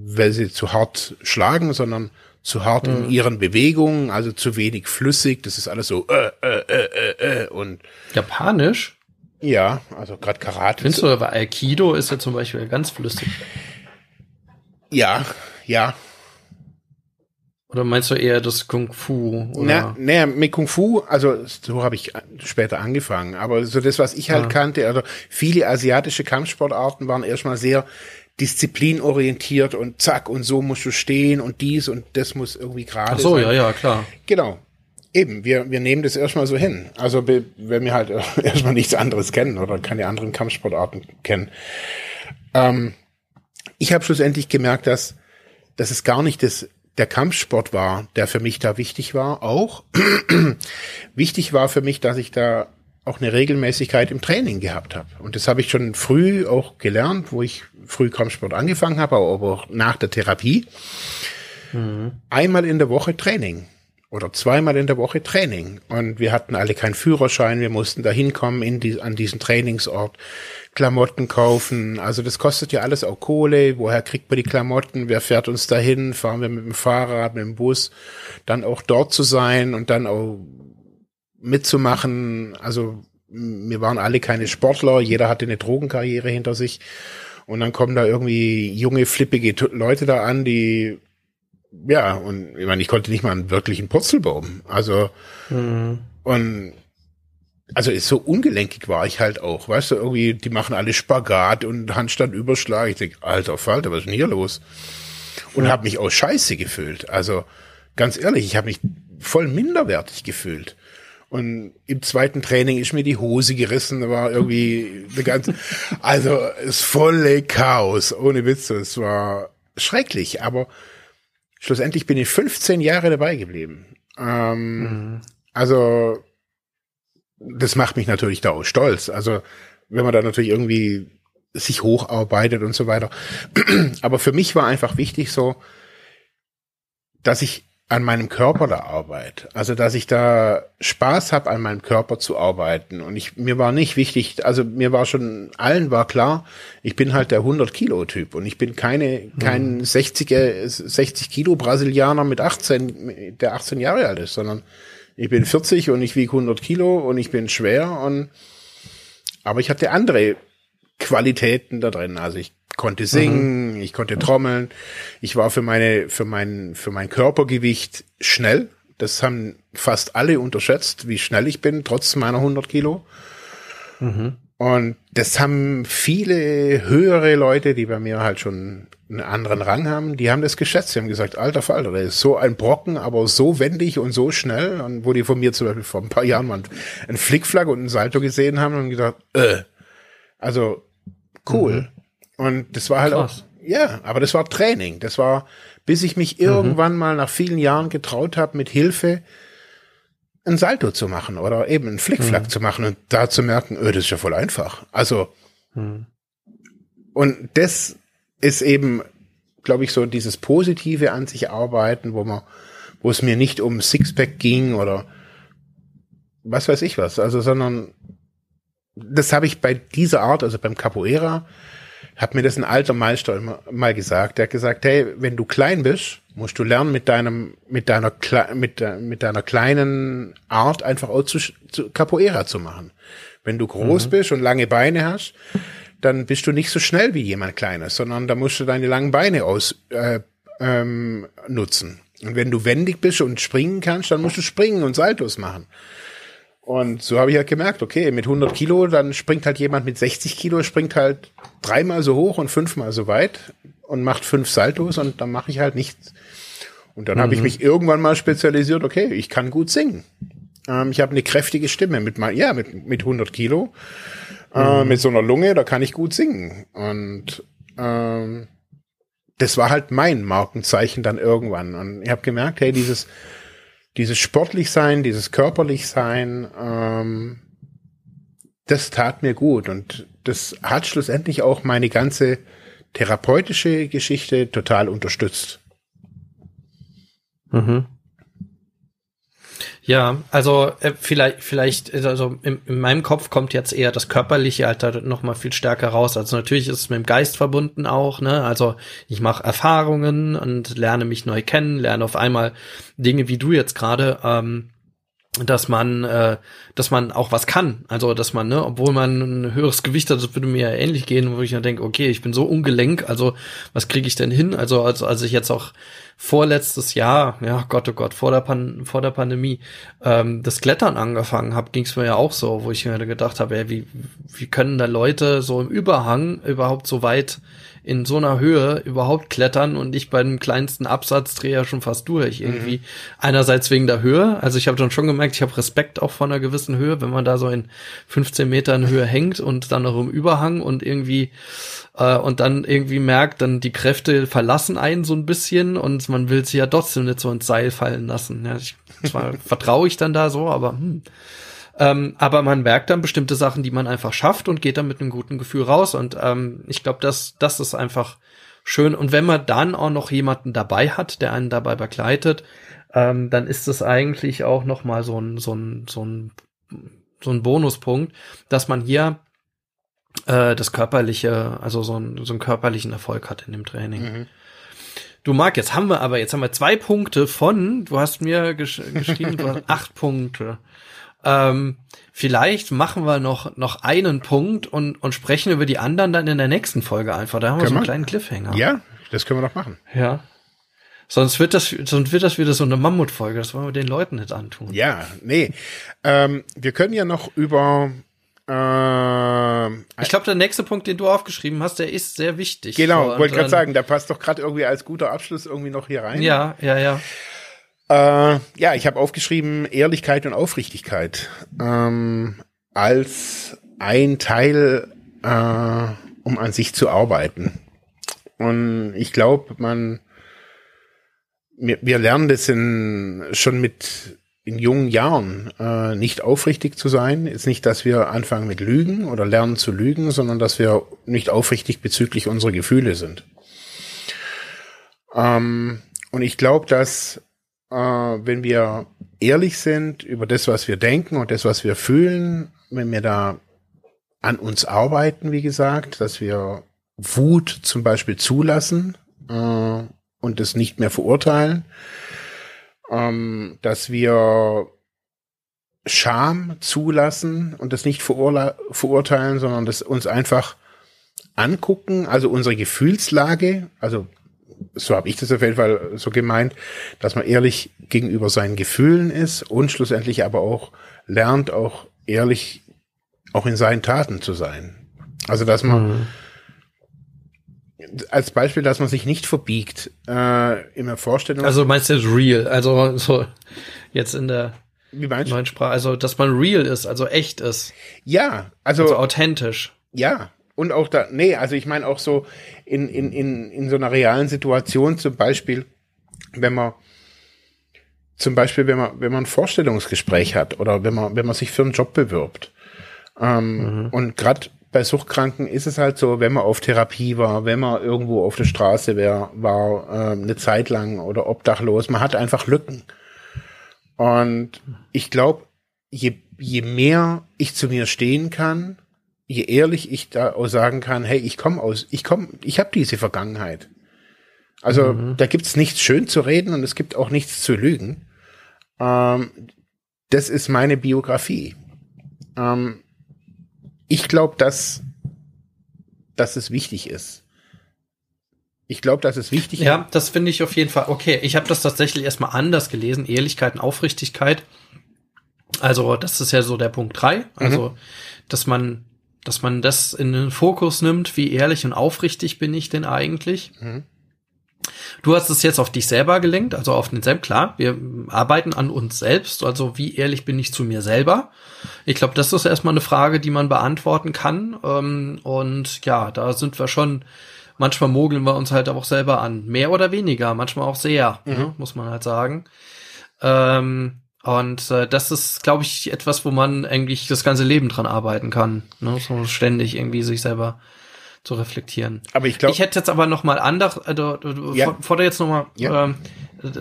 weil sie zu hart schlagen, sondern zu hart mhm. in ihren Bewegungen, also zu wenig flüssig. Das ist alles so äh, äh, äh, äh, äh und Japanisch? Ja, also gerade Karate. Findest du, aber Aikido ist ja zum Beispiel ganz flüssig. Ja, ja. Oder meinst du eher das Kung Fu? Oder? Na, naja, mit Kung Fu, also so habe ich später angefangen. Aber so das, was ich halt ja. kannte, also viele asiatische Kampfsportarten waren erstmal sehr disziplinorientiert und zack und so musst du stehen und dies und das muss irgendwie gerade Ach so, sein. ja, ja, klar. Genau. Eben, wir, wir nehmen das erstmal so hin. Also wenn wir halt erstmal nichts anderes kennen oder keine anderen Kampfsportarten kennen. Ähm, ich habe schlussendlich gemerkt, dass, dass es gar nicht das, der Kampfsport war, der für mich da wichtig war. Auch wichtig war für mich, dass ich da auch eine Regelmäßigkeit im Training gehabt habe. Und das habe ich schon früh auch gelernt, wo ich früh Kampfsport angefangen habe, aber auch nach der Therapie. Mhm. Einmal in der Woche Training oder zweimal in der Woche Training. Und wir hatten alle keinen Führerschein, wir mussten da hinkommen in die, an diesen Trainingsort, Klamotten kaufen. Also das kostet ja alles auch Kohle. Woher kriegt man die Klamotten? Wer fährt uns dahin? Fahren wir mit dem Fahrrad, mit dem Bus? Dann auch dort zu sein und dann auch mitzumachen. Also wir waren alle keine Sportler, jeder hatte eine Drogenkarriere hinter sich. Und dann kommen da irgendwie junge, flippige Leute da an, die ja, und ich meine, ich konnte nicht mal einen wirklichen Purzelbaum. Also mhm. und also ist so ungelenkig war ich halt auch, weißt du, irgendwie, die machen alle Spagat und Handstand Überschlag. Ich denke, alter Falter, was ist denn hier los? Und ja. habe mich auch scheiße gefühlt. Also ganz ehrlich, ich habe mich voll minderwertig gefühlt. Und im zweiten Training ist mir die Hose gerissen, da war irgendwie eine ganze, also es volle Chaos, ohne Witze. Es war schrecklich, aber schlussendlich bin ich 15 Jahre dabei geblieben. Ähm, mhm. Also das macht mich natürlich da auch stolz. Also wenn man da natürlich irgendwie sich hocharbeitet und so weiter. Aber für mich war einfach wichtig so, dass ich an meinem Körper da arbeite. Also dass ich da Spaß habe, an meinem Körper zu arbeiten. Und ich mir war nicht wichtig, also mir war schon allen war klar, ich bin halt der 100 Kilo Typ und ich bin keine kein 60er 60 Kilo Brasilianer mit 18, der 18 Jahre alt ist, sondern ich bin 40 und ich wiege 100 Kilo und ich bin schwer und aber ich hatte andere Qualitäten da drin. Also ich konnte singen, mhm. ich konnte trommeln, ich war für meine, für mein, für mein Körpergewicht schnell. Das haben fast alle unterschätzt, wie schnell ich bin, trotz meiner 100 Kilo. Mhm. Und das haben viele höhere Leute, die bei mir halt schon einen anderen Rang haben, die haben das geschätzt. Sie haben gesagt, alter Falter, der ist so ein Brocken, aber so wendig und so schnell. Und wo die von mir zum Beispiel vor ein paar Jahren mal einen Flickflack und einen Salto gesehen haben und gesagt, äh, also cool. Mhm. Und das war halt Krass. auch, ja, aber das war Training. Das war, bis ich mich mhm. irgendwann mal nach vielen Jahren getraut habe, mit Hilfe ein Salto zu machen oder eben einen Flickflack mhm. zu machen und da zu merken, öh, das ist ja voll einfach. Also, mhm. und das ist eben, glaube ich, so dieses Positive an sich arbeiten, wo man, wo es mir nicht um Sixpack ging oder was weiß ich was, also, sondern das habe ich bei dieser Art, also beim Capoeira, hat mir das ein alter Meister mal gesagt. Der hat gesagt, hey, wenn du klein bist, musst du lernen, mit deinem, mit deiner, mit, mit deiner kleinen Art einfach auch zu, zu Capoeira zu machen. Wenn du groß mhm. bist und lange Beine hast, dann bist du nicht so schnell wie jemand Kleines, sondern da musst du deine langen Beine aus, äh, ähm, nutzen. Und wenn du wendig bist und springen kannst, dann musst du springen und Saltos machen. Und so habe ich halt gemerkt, okay, mit 100 Kilo, dann springt halt jemand mit 60 Kilo, springt halt dreimal so hoch und fünfmal so weit und macht fünf Saltos und dann mache ich halt nichts. Und dann mhm. habe ich mich irgendwann mal spezialisiert, okay, ich kann gut singen. Ähm, ich habe eine kräftige Stimme mit mal, ja, mit, mit 100 Kilo, äh, mhm. mit so einer Lunge, da kann ich gut singen. Und ähm, das war halt mein Markenzeichen dann irgendwann. Und ich habe gemerkt, hey, dieses dieses sportlich sein, dieses körperlich sein, ähm, das tat mir gut und das hat schlussendlich auch meine ganze therapeutische Geschichte total unterstützt. Mhm. Ja, also äh, vielleicht, vielleicht, also in, in, meinem Kopf kommt jetzt eher das körperliche Alter noch mal viel stärker raus. Also natürlich ist es mit dem Geist verbunden auch, ne? Also ich mache Erfahrungen und lerne mich neu kennen, lerne auf einmal Dinge wie du jetzt gerade. Ähm, dass man, äh, dass man auch was kann. Also, dass man, ne, obwohl man ein höheres Gewicht hat, das würde mir ja ähnlich gehen, wo ich dann denke, okay, ich bin so ungelenk, also was kriege ich denn hin? Also, als, als ich jetzt auch vorletztes Jahr, ja Gott, oh Gott, vor der, Pan vor der Pandemie, ähm, das Klettern angefangen habe, ging es mir ja auch so, wo ich mir gedacht habe, ey, wie, wie können da Leute so im Überhang überhaupt so weit in so einer Höhe überhaupt klettern und ich bei dem kleinsten Absatz drehe ja schon fast durch irgendwie. Mhm. Einerseits wegen der Höhe, also ich habe dann schon gemerkt, ich habe Respekt auch von einer gewissen Höhe, wenn man da so in 15 Metern Höhe hängt und dann noch im Überhang und irgendwie äh, und dann irgendwie merkt, dann die Kräfte verlassen einen so ein bisschen und man will sie ja trotzdem nicht so ins Seil fallen lassen. Ja, ich, zwar vertraue ich dann da so, aber hm. Ähm, aber man merkt dann bestimmte Sachen, die man einfach schafft und geht dann mit einem guten Gefühl raus. Und ähm, ich glaube, das, das ist einfach schön. Und wenn man dann auch noch jemanden dabei hat, der einen dabei begleitet, ähm, dann ist es eigentlich auch noch mal so ein, so ein, so ein, so ein Bonuspunkt, dass man hier äh, das körperliche, also so, ein, so einen körperlichen Erfolg hat in dem Training. Mhm. Du Marc, jetzt haben wir aber, jetzt haben wir zwei Punkte von, du hast mir gesch geschrieben, du hast acht Punkte. Ähm, vielleicht machen wir noch, noch einen Punkt und, und sprechen über die anderen dann in der nächsten Folge einfach. Da haben wir so einen kleinen Cliffhanger. Ja, das können wir doch machen. Ja. Sonst wird das, sonst wird das wieder so eine Mammutfolge. Das wollen wir den Leuten nicht antun. Ja, nee. Ähm, wir können ja noch über äh, ich glaube, der nächste Punkt, den du aufgeschrieben hast, der ist sehr wichtig. Genau, wollte gerade sagen, der passt doch gerade irgendwie als guter Abschluss irgendwie noch hier rein. Ja, ja, ja. Äh, ja, ich habe aufgeschrieben Ehrlichkeit und Aufrichtigkeit ähm, als ein Teil, äh, um an sich zu arbeiten. Und ich glaube, man, wir, wir lernen das in, schon mit in jungen Jahren äh, nicht aufrichtig zu sein. Ist nicht, dass wir anfangen mit Lügen oder lernen zu lügen, sondern dass wir nicht aufrichtig bezüglich unserer Gefühle sind. Ähm, und ich glaube, dass äh, wenn wir ehrlich sind über das, was wir denken und das, was wir fühlen, wenn wir da an uns arbeiten, wie gesagt, dass wir Wut zum Beispiel zulassen äh, und es nicht mehr verurteilen, ähm, dass wir Scham zulassen und das nicht verurteilen, sondern das uns einfach angucken, also unsere Gefühlslage, also so habe ich das auf jeden Fall so gemeint, dass man ehrlich gegenüber seinen Gefühlen ist und schlussendlich aber auch lernt, auch ehrlich auch in seinen Taten zu sein. Also dass man mhm. als Beispiel, dass man sich nicht verbiegt äh, in der Vorstellung. Also meinst du real? Also so jetzt in der Wie meinst neuen Sprache, also dass man real ist, also echt ist. Ja, also, also authentisch. Ja, und auch da, nee, also ich meine auch so in, in, in, in so einer realen Situation zum Beispiel, wenn man zum Beispiel, wenn man, wenn man ein Vorstellungsgespräch hat oder wenn man, wenn man sich für einen Job bewirbt. Ähm, mhm. Und gerade bei Suchtkranken ist es halt so, wenn man auf Therapie war, wenn man irgendwo auf der Straße wär, war, äh, eine Zeit lang oder obdachlos, man hat einfach Lücken. Und ich glaube, je, je mehr ich zu mir stehen kann, je ehrlich ich da auch sagen kann, hey, ich komme aus, ich komme, ich habe diese Vergangenheit. Also mhm. da gibt's nichts schön zu reden und es gibt auch nichts zu lügen. Ähm, das ist meine Biografie. Ähm, ich glaube, dass, dass es wichtig ist. Ich glaube, dass es wichtig ist. Ja, das finde ich auf jeden Fall. Okay, ich habe das tatsächlich erstmal anders gelesen. Ehrlichkeit und Aufrichtigkeit. Also, das ist ja so der Punkt drei. Also, mhm. dass man dass man das in den Fokus nimmt, wie ehrlich und aufrichtig bin ich denn eigentlich. Mhm. Du hast es jetzt auf dich selber gelenkt, also auf den selbst. Klar, wir arbeiten an uns selbst, also wie ehrlich bin ich zu mir selber. Ich glaube, das ist erstmal eine Frage, die man beantworten kann. Ähm, und ja, da sind wir schon, manchmal mogeln wir uns halt auch selber an. Mehr oder weniger, manchmal auch sehr, mhm. ne, muss man halt sagen. Ähm, und äh, das ist, glaube ich, etwas, wo man eigentlich das ganze Leben dran arbeiten kann. Ne? So ständig irgendwie sich selber zu reflektieren. Aber ich glaube, ich hätte jetzt aber noch mal anders, also du, ja. fordere jetzt noch mal ja. ähm,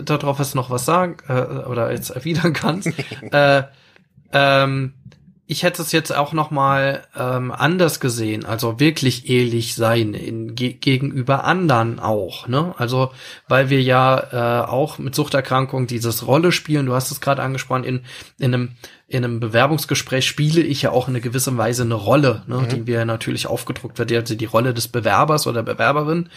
darauf, was noch was sagen äh, oder jetzt erwidern kannst. äh, ähm, ich hätte es jetzt auch noch mal ähm, anders gesehen, also wirklich ehrlich sein in, ge gegenüber anderen auch, ne? Also weil wir ja äh, auch mit Suchterkrankung dieses Rolle spielen. Du hast es gerade angesprochen in in einem in einem Bewerbungsgespräch spiele ich ja auch in einer gewissen Weise eine Rolle, ne, mhm. die wir natürlich aufgedruckt wird, also die Rolle des Bewerbers oder Bewerberin,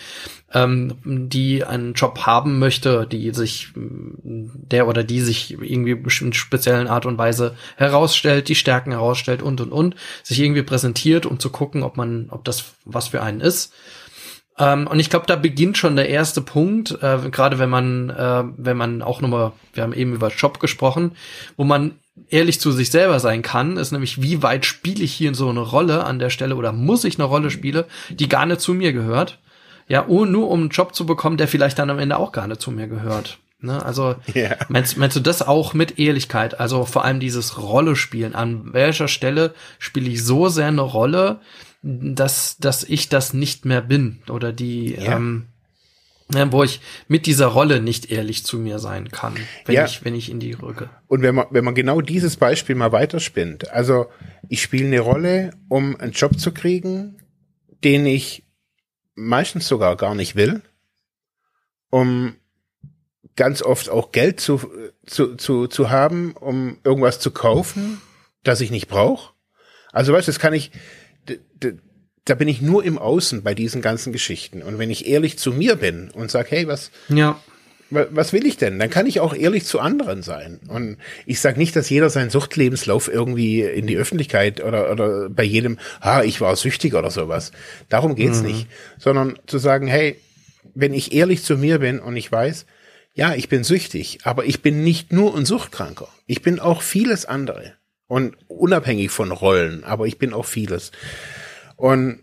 ähm, die einen Job haben möchte, die sich, der oder die sich irgendwie in speziellen Art und Weise herausstellt, die Stärken herausstellt und und und, sich irgendwie präsentiert, um zu gucken, ob man, ob das was für einen ist. Ähm, und ich glaube, da beginnt schon der erste Punkt, äh, gerade wenn man, äh, wenn man auch nochmal, wir haben eben über Job gesprochen, wo man ehrlich zu sich selber sein kann, ist nämlich, wie weit spiele ich hier so eine Rolle an der Stelle oder muss ich eine Rolle spielen, die gar nicht zu mir gehört. Ja, nur um einen Job zu bekommen, der vielleicht dann am Ende auch gar nicht zu mir gehört. Ne? Also yeah. meinst, meinst du das auch mit Ehrlichkeit? Also vor allem dieses Rolle spielen. An welcher Stelle spiele ich so sehr eine Rolle, dass, dass ich das nicht mehr bin oder die, ja. ähm, ja, wo ich mit dieser Rolle nicht ehrlich zu mir sein kann, wenn ja. ich wenn ich in die rücke. Und wenn man wenn man genau dieses Beispiel mal weiterspinnt, also ich spiele eine Rolle, um einen Job zu kriegen, den ich meistens sogar gar nicht will, um ganz oft auch Geld zu zu zu, zu haben, um irgendwas zu kaufen, das ich nicht brauche. Also weißt, du, das kann ich da bin ich nur im Außen bei diesen ganzen Geschichten. Und wenn ich ehrlich zu mir bin und sage, hey, was, ja. was will ich denn? Dann kann ich auch ehrlich zu anderen sein. Und ich sage nicht, dass jeder seinen Suchtlebenslauf irgendwie in die Öffentlichkeit oder, oder bei jedem, ha, ich war süchtig oder sowas. Darum geht's mhm. nicht. Sondern zu sagen, hey, wenn ich ehrlich zu mir bin und ich weiß, ja, ich bin süchtig, aber ich bin nicht nur ein Suchtkranker. Ich bin auch vieles andere. Und unabhängig von Rollen, aber ich bin auch vieles. Und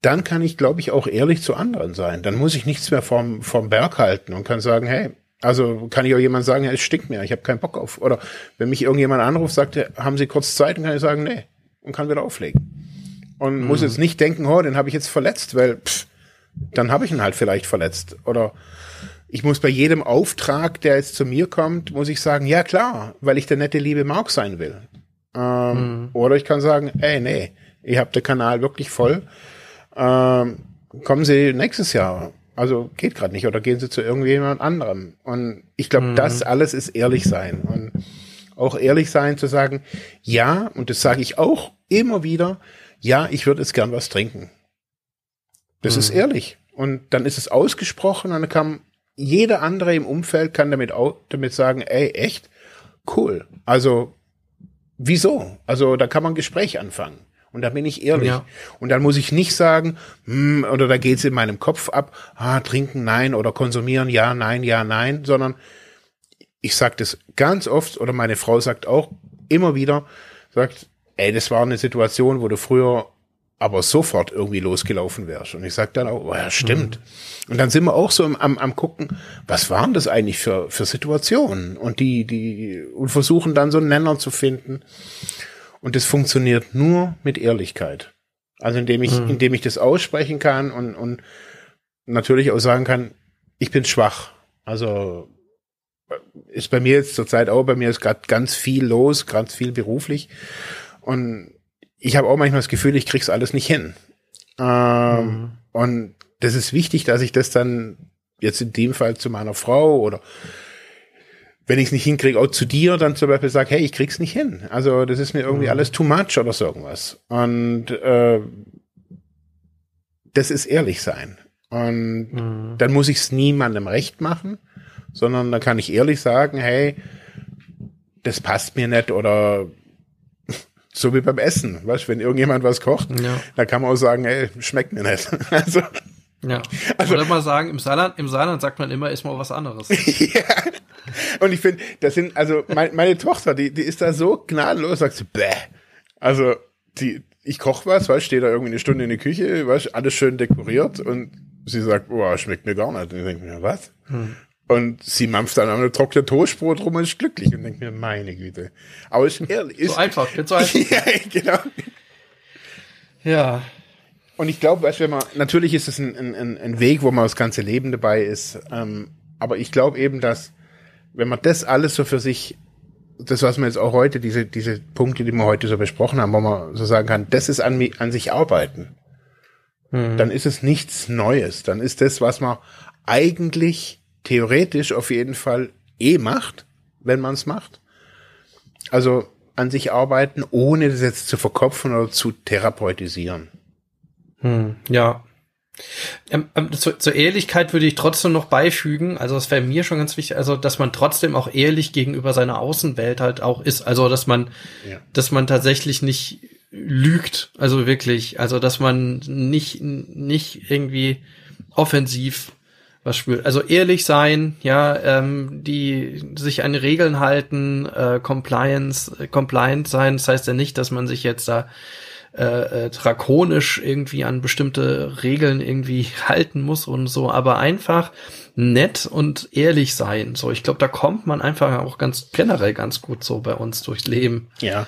dann kann ich, glaube ich, auch ehrlich zu anderen sein. Dann muss ich nichts mehr vom, vom Berg halten und kann sagen, hey, also kann ich auch jemand sagen, ja, es stinkt mir, ich habe keinen Bock auf. Oder wenn mich irgendjemand anruft, sagt, haben Sie kurz Zeit, dann kann ich sagen, nee, und kann wieder auflegen. Und mhm. muss jetzt nicht denken, oh, den habe ich jetzt verletzt, weil pff, dann habe ich ihn halt vielleicht verletzt. Oder ich muss bei jedem Auftrag, der jetzt zu mir kommt, muss ich sagen, ja klar, weil ich der nette liebe Mark sein will. Ähm, mhm. Oder ich kann sagen, ey, nee, ihr habt den Kanal wirklich voll. Ähm, kommen Sie nächstes Jahr. Also geht gerade nicht. Oder gehen Sie zu irgendjemand anderem. Und ich glaube, mhm. das alles ist ehrlich sein. Und auch ehrlich sein zu sagen, ja, und das sage ich auch immer wieder, ja, ich würde jetzt gern was trinken. Das mhm. ist ehrlich. Und dann ist es ausgesprochen und dann kann jeder andere im Umfeld kann damit auch, damit sagen, ey, echt? Cool. Also, wieso? Also, da kann man ein Gespräch anfangen. Und da bin ich ehrlich. Ja. Und dann muss ich nicht sagen, hm, oder da geht's in meinem Kopf ab, ah, trinken, nein, oder konsumieren, ja, nein, ja, nein, sondern ich sage das ganz oft, oder meine Frau sagt auch immer wieder, sagt, ey, das war eine Situation, wo du früher aber sofort irgendwie losgelaufen wärst. Und ich sag dann auch, oh, ja, stimmt. Mhm. Und dann sind wir auch so am, am gucken, was waren das eigentlich für, für Situationen? Und die, die, und versuchen dann so einen Nenner zu finden. Und das funktioniert nur mit Ehrlichkeit. Also indem ich, mhm. indem ich das aussprechen kann und, und natürlich auch sagen kann, ich bin schwach. Also ist bei mir jetzt zurzeit auch, bei mir ist gerade ganz viel los, ganz viel beruflich. Und ich habe auch manchmal das Gefühl, ich krieg's alles nicht hin. Ähm, mhm. Und das ist wichtig, dass ich das dann jetzt in dem Fall zu meiner Frau oder wenn ich es nicht hinkriege, auch zu dir dann zum Beispiel sage, hey, ich krieg's nicht hin. Also das ist mir irgendwie mhm. alles too much oder so irgendwas. Und äh, das ist ehrlich sein. Und mhm. dann muss ich es niemandem recht machen, sondern dann kann ich ehrlich sagen, hey, das passt mir nicht oder so wie beim Essen, weißt, wenn irgendjemand was kocht, ja. da kann man auch sagen, ey, schmeckt mir nicht. Also, ja. Also, ich würde mal sagen, im Saarland, im Saarland sagt man immer, ist mal was anderes. ja. Und ich finde, das sind, also mein, meine Tochter, die, die ist da so gnadenlos, sagt sie, bäh. Also, die, ich koche was, weißt, stehe da irgendwie eine Stunde in der Küche, weißt, alles schön dekoriert und sie sagt, boah, schmeckt mir gar nicht. Und ich denke mir, was? Hm. Und sie mampft dann eine trockene Toastbrot rum und ist glücklich und denkt mir, meine Güte. Aber ist ehrlich. Ist, so einfach, so einfach. ja, genau. Ja. Und ich glaube, weißt, wenn man, natürlich ist es ein, ein, ein Weg, wo man das ganze Leben dabei ist. Ähm, aber ich glaube eben, dass, wenn man das alles so für sich, das, was wir jetzt auch heute, diese, diese Punkte, die wir heute so besprochen haben, wo man so sagen kann, das ist an, an sich arbeiten. Mhm. Dann ist es nichts Neues. Dann ist das, was man eigentlich theoretisch auf jeden Fall eh macht, wenn man es macht. Also an sich arbeiten, ohne das jetzt zu verkopfen oder zu therapeutisieren. Hm, ja. Ähm, ähm, zu, zur Ehrlichkeit würde ich trotzdem noch beifügen, also es wäre mir schon ganz wichtig, also dass man trotzdem auch ehrlich gegenüber seiner Außenwelt halt auch ist, also dass man, ja. dass man tatsächlich nicht lügt, also wirklich, also dass man nicht, nicht irgendwie offensiv was spürt. Also ehrlich sein, ja, ähm, die sich an Regeln halten, äh, Compliance, äh, compliant sein. Das heißt ja nicht, dass man sich jetzt da äh, äh, drakonisch irgendwie an bestimmte Regeln irgendwie halten muss und so, aber einfach nett und ehrlich sein. So, ich glaube, da kommt man einfach auch ganz generell ganz gut so bei uns durchs Leben. Ja.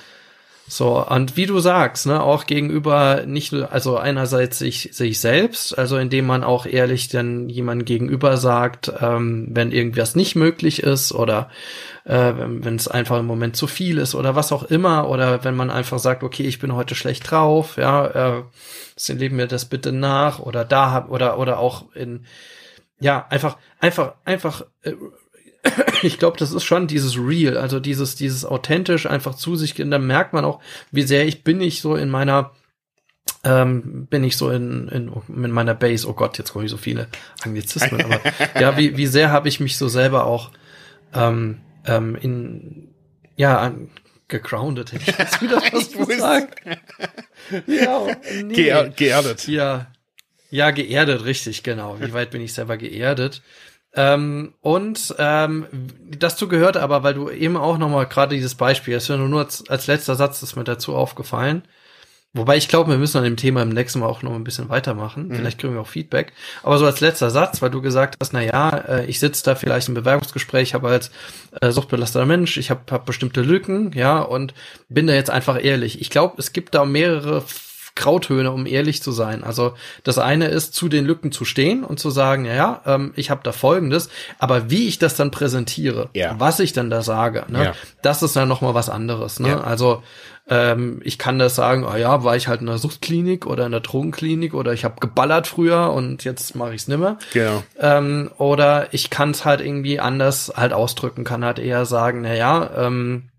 So, und wie du sagst, ne, auch gegenüber nicht nur, also einerseits sich, sich selbst, also indem man auch ehrlich dann jemand gegenüber sagt, ähm, wenn irgendwas nicht möglich ist oder äh, wenn es einfach im Moment zu viel ist oder was auch immer, oder wenn man einfach sagt, okay, ich bin heute schlecht drauf, ja, äh, leben mir das bitte nach oder da hab, oder, oder auch in, ja, einfach, einfach, einfach äh, ich glaube, das ist schon dieses Real, also dieses, dieses authentisch einfach zu sich gehen. Da merkt man auch, wie sehr ich bin ich so in meiner, ähm, bin ich so in, in, in meiner Base. Oh Gott, jetzt komme ich so viele Anglizismen, aber ja, wie, wie sehr habe ich mich so selber auch ähm, ähm, in, ja, an, gegroundet, hätte ich jetzt wieder was gesagt. ja, nee. Geer geerdet. Ja, ja, geerdet, richtig, genau. Wie weit bin ich selber geerdet? Ähm, und ähm, dazu gehört aber, weil du eben auch noch mal gerade dieses Beispiel, das ist nur als, als letzter Satz ist mir dazu aufgefallen. Wobei ich glaube, wir müssen an dem Thema im nächsten Mal auch noch ein bisschen weitermachen. Mhm. Vielleicht kriegen wir auch Feedback. Aber so als letzter Satz, weil du gesagt hast, na ja, äh, ich sitze da vielleicht im Bewerbungsgespräch, habe als äh, suchtbelasteter Mensch, ich habe hab bestimmte Lücken, ja, und bin da jetzt einfach ehrlich. Ich glaube, es gibt da mehrere Grautöne, um ehrlich zu sein. Also das eine ist, zu den Lücken zu stehen und zu sagen, ja, ähm, ich habe da Folgendes, aber wie ich das dann präsentiere, ja. was ich dann da sage, ne, ja. das ist dann noch mal was anderes. Ne? Ja. Also ähm, ich kann das sagen, ah ja, war ich halt in der Suchtklinik oder in der Drogenklinik oder ich habe geballert früher und jetzt mache ich es nimmer. Genau. Ähm, oder ich kann es halt irgendwie anders halt ausdrücken, kann halt eher sagen, na ja, ähm,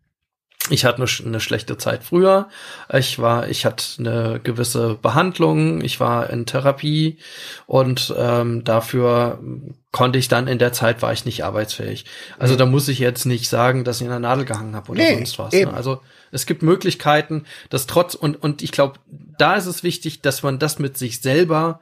ich hatte eine, eine, schlechte Zeit früher. Ich war, ich hatte eine gewisse Behandlung, ich war in Therapie und ähm, dafür konnte ich dann in der Zeit war ich nicht arbeitsfähig. Also mhm. da muss ich jetzt nicht sagen, dass ich in der Nadel gehangen habe oder nee, sonst was. Ne? Also es gibt Möglichkeiten, dass trotz und und ich glaube, da ist es wichtig, dass man das mit sich selber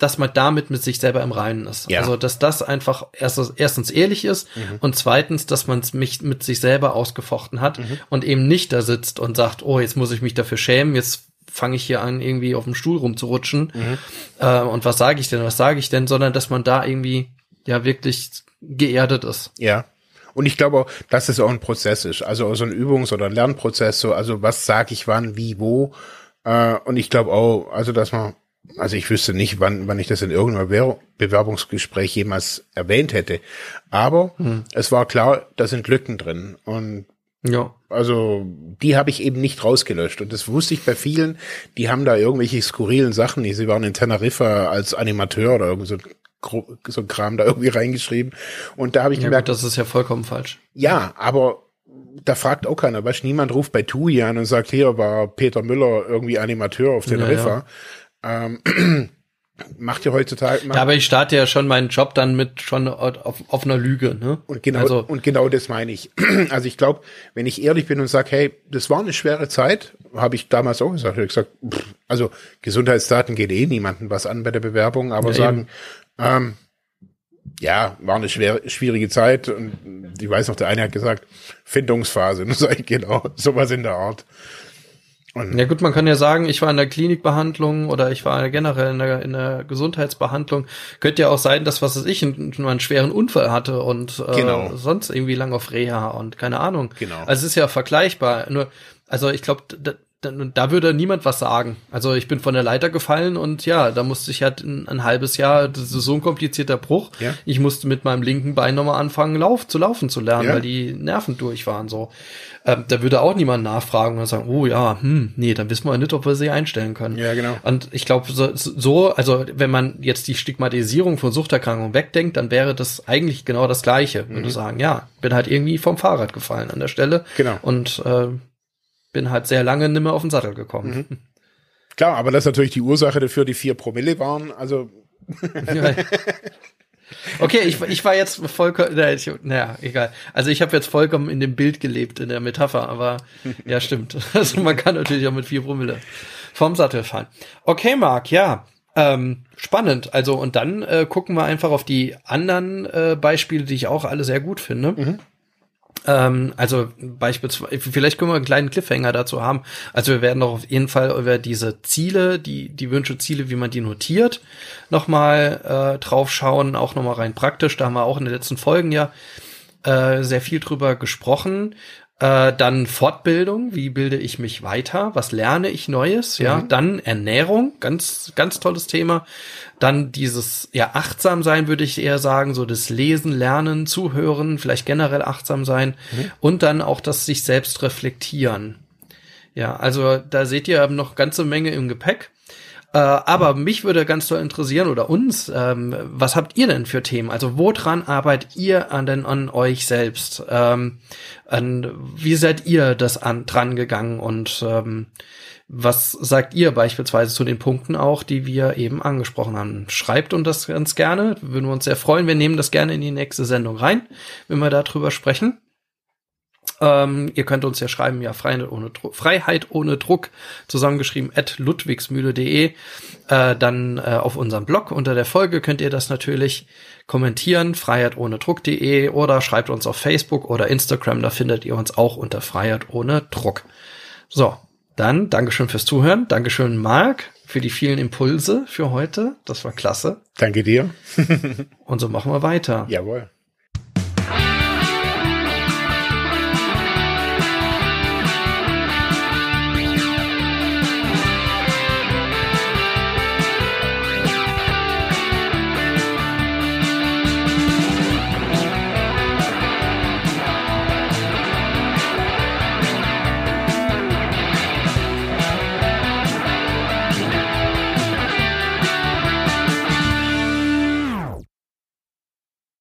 dass man damit mit sich selber im Reinen ist. Ja. Also, dass das einfach erstens, erstens ehrlich ist mhm. und zweitens, dass man es mit sich selber ausgefochten hat mhm. und eben nicht da sitzt und sagt, oh, jetzt muss ich mich dafür schämen, jetzt fange ich hier an, irgendwie auf dem Stuhl rumzurutschen. Mhm. Äh, und was sage ich denn, was sage ich denn, sondern dass man da irgendwie ja wirklich geerdet ist. Ja. Und ich glaube auch, dass es auch ein Prozess ist, also so ein Übungs- oder Lernprozess, so, also was sage ich wann, wie, wo. Äh, und ich glaube auch, also dass man also ich wüsste nicht, wann, wann ich das in irgendeinem Bewerbungsgespräch jemals erwähnt hätte. Aber hm. es war klar, da sind Lücken drin. Und ja. Also die habe ich eben nicht rausgelöscht. Und das wusste ich bei vielen, die haben da irgendwelche skurrilen Sachen. Sie waren in Teneriffa als Animateur oder irgend so, so ein Kram da irgendwie reingeschrieben. Und da habe ich ja, gemerkt, gut, das ist ja vollkommen falsch. Ja, aber da fragt auch keiner, weißt niemand ruft bei TUI an und sagt, hier war Peter Müller irgendwie Animateur auf Teneriffa. Ja, ja. Ähm, macht ja heutzutage. Macht aber ich starte ja schon meinen Job dann mit schon auf, auf einer Lüge, ne? Und genau, also, und genau das meine ich. Also ich glaube, wenn ich ehrlich bin und sage, hey, das war eine schwere Zeit, habe ich damals auch gesagt. Ich gesagt, pff, also Gesundheitsdaten geht eh niemanden was an bei der Bewerbung, aber ja, sagen, ähm, ja, war eine schwer, schwierige Zeit und ich weiß noch, der eine hat gesagt, Findungsphase. Und sage ich, genau, sowas in der Art. Und ja gut, man kann ja sagen, ich war in der Klinikbehandlung oder ich war generell in der, in der Gesundheitsbehandlung. Könnte ja auch sein, dass was weiß ich, einen, einen schweren Unfall hatte und äh, genau. sonst irgendwie lang auf Reha und keine Ahnung. Genau. Also es ist ja vergleichbar. Nur, also ich glaube, da, da würde niemand was sagen. Also ich bin von der Leiter gefallen und ja, da musste ich halt ein, ein halbes Jahr, das ist so ein komplizierter Bruch. Ja. Ich musste mit meinem linken Bein nochmal anfangen, lauf, zu laufen zu lernen, ja. weil die Nerven durch waren so. Ähm, da würde auch niemand nachfragen und sagen, oh ja, hm, nee, dann wissen wir nicht, ob wir sie einstellen können. Ja, genau. Und ich glaube, so, so, also wenn man jetzt die Stigmatisierung von Suchterkrankungen wegdenkt, dann wäre das eigentlich genau das Gleiche. Mhm. Würde sagen, ja, bin halt irgendwie vom Fahrrad gefallen an der Stelle. Genau. Und äh, bin halt sehr lange nimmer auf den Sattel gekommen. Mhm. Klar, aber das ist natürlich die Ursache dafür, die vier Promille waren. Also. Okay, ich, ich war jetzt vollkommen, naja, egal. Also ich habe jetzt vollkommen in dem Bild gelebt, in der Metapher, aber ja, stimmt. Also man kann natürlich auch mit vier Promille vom Sattel fahren. Okay, Marc, ja. Ähm, spannend. Also, und dann äh, gucken wir einfach auf die anderen äh, Beispiele, die ich auch alle sehr gut finde. Mhm. Ähm, also beispielsweise, vielleicht können wir einen kleinen Cliffhanger dazu haben. Also wir werden doch auf jeden Fall über diese Ziele, die, die Wünsche, Ziele, wie man die notiert, nochmal äh, drauf schauen, auch nochmal rein praktisch. Da haben wir auch in den letzten Folgen ja äh, sehr viel drüber gesprochen. Äh, dann Fortbildung, wie bilde ich mich weiter? Was lerne ich Neues? Ja, mhm. dann Ernährung, ganz, ganz tolles Thema. Dann dieses, ja, achtsam sein, würde ich eher sagen, so das Lesen, Lernen, Zuhören, vielleicht generell achtsam sein mhm. und dann auch das sich selbst reflektieren. Ja, also da seht ihr noch ganze Menge im Gepäck. Äh, aber mich würde ganz toll interessieren oder uns, ähm, was habt ihr denn für Themen? Also woran arbeitet ihr an denn an euch selbst? Ähm, an, wie seid ihr das an, dran gegangen und ähm, was sagt ihr beispielsweise zu den Punkten auch, die wir eben angesprochen haben? Schreibt uns das ganz gerne. Würden wir uns sehr freuen. Wir nehmen das gerne in die nächste Sendung rein, wenn wir darüber sprechen. Ähm, ihr könnt uns ja schreiben, ja, Freiheit ohne, Druck, Freiheit ohne Druck, zusammengeschrieben at ludwigsmühle.de. Äh, dann äh, auf unserem Blog unter der Folge könnt ihr das natürlich kommentieren, freiheit ohne Druck.de oder schreibt uns auf Facebook oder Instagram, da findet ihr uns auch unter Freiheit ohne Druck. So, dann Dankeschön fürs Zuhören. Dankeschön, Marc, für die vielen Impulse für heute. Das war klasse. Danke dir. Und so machen wir weiter. Jawohl.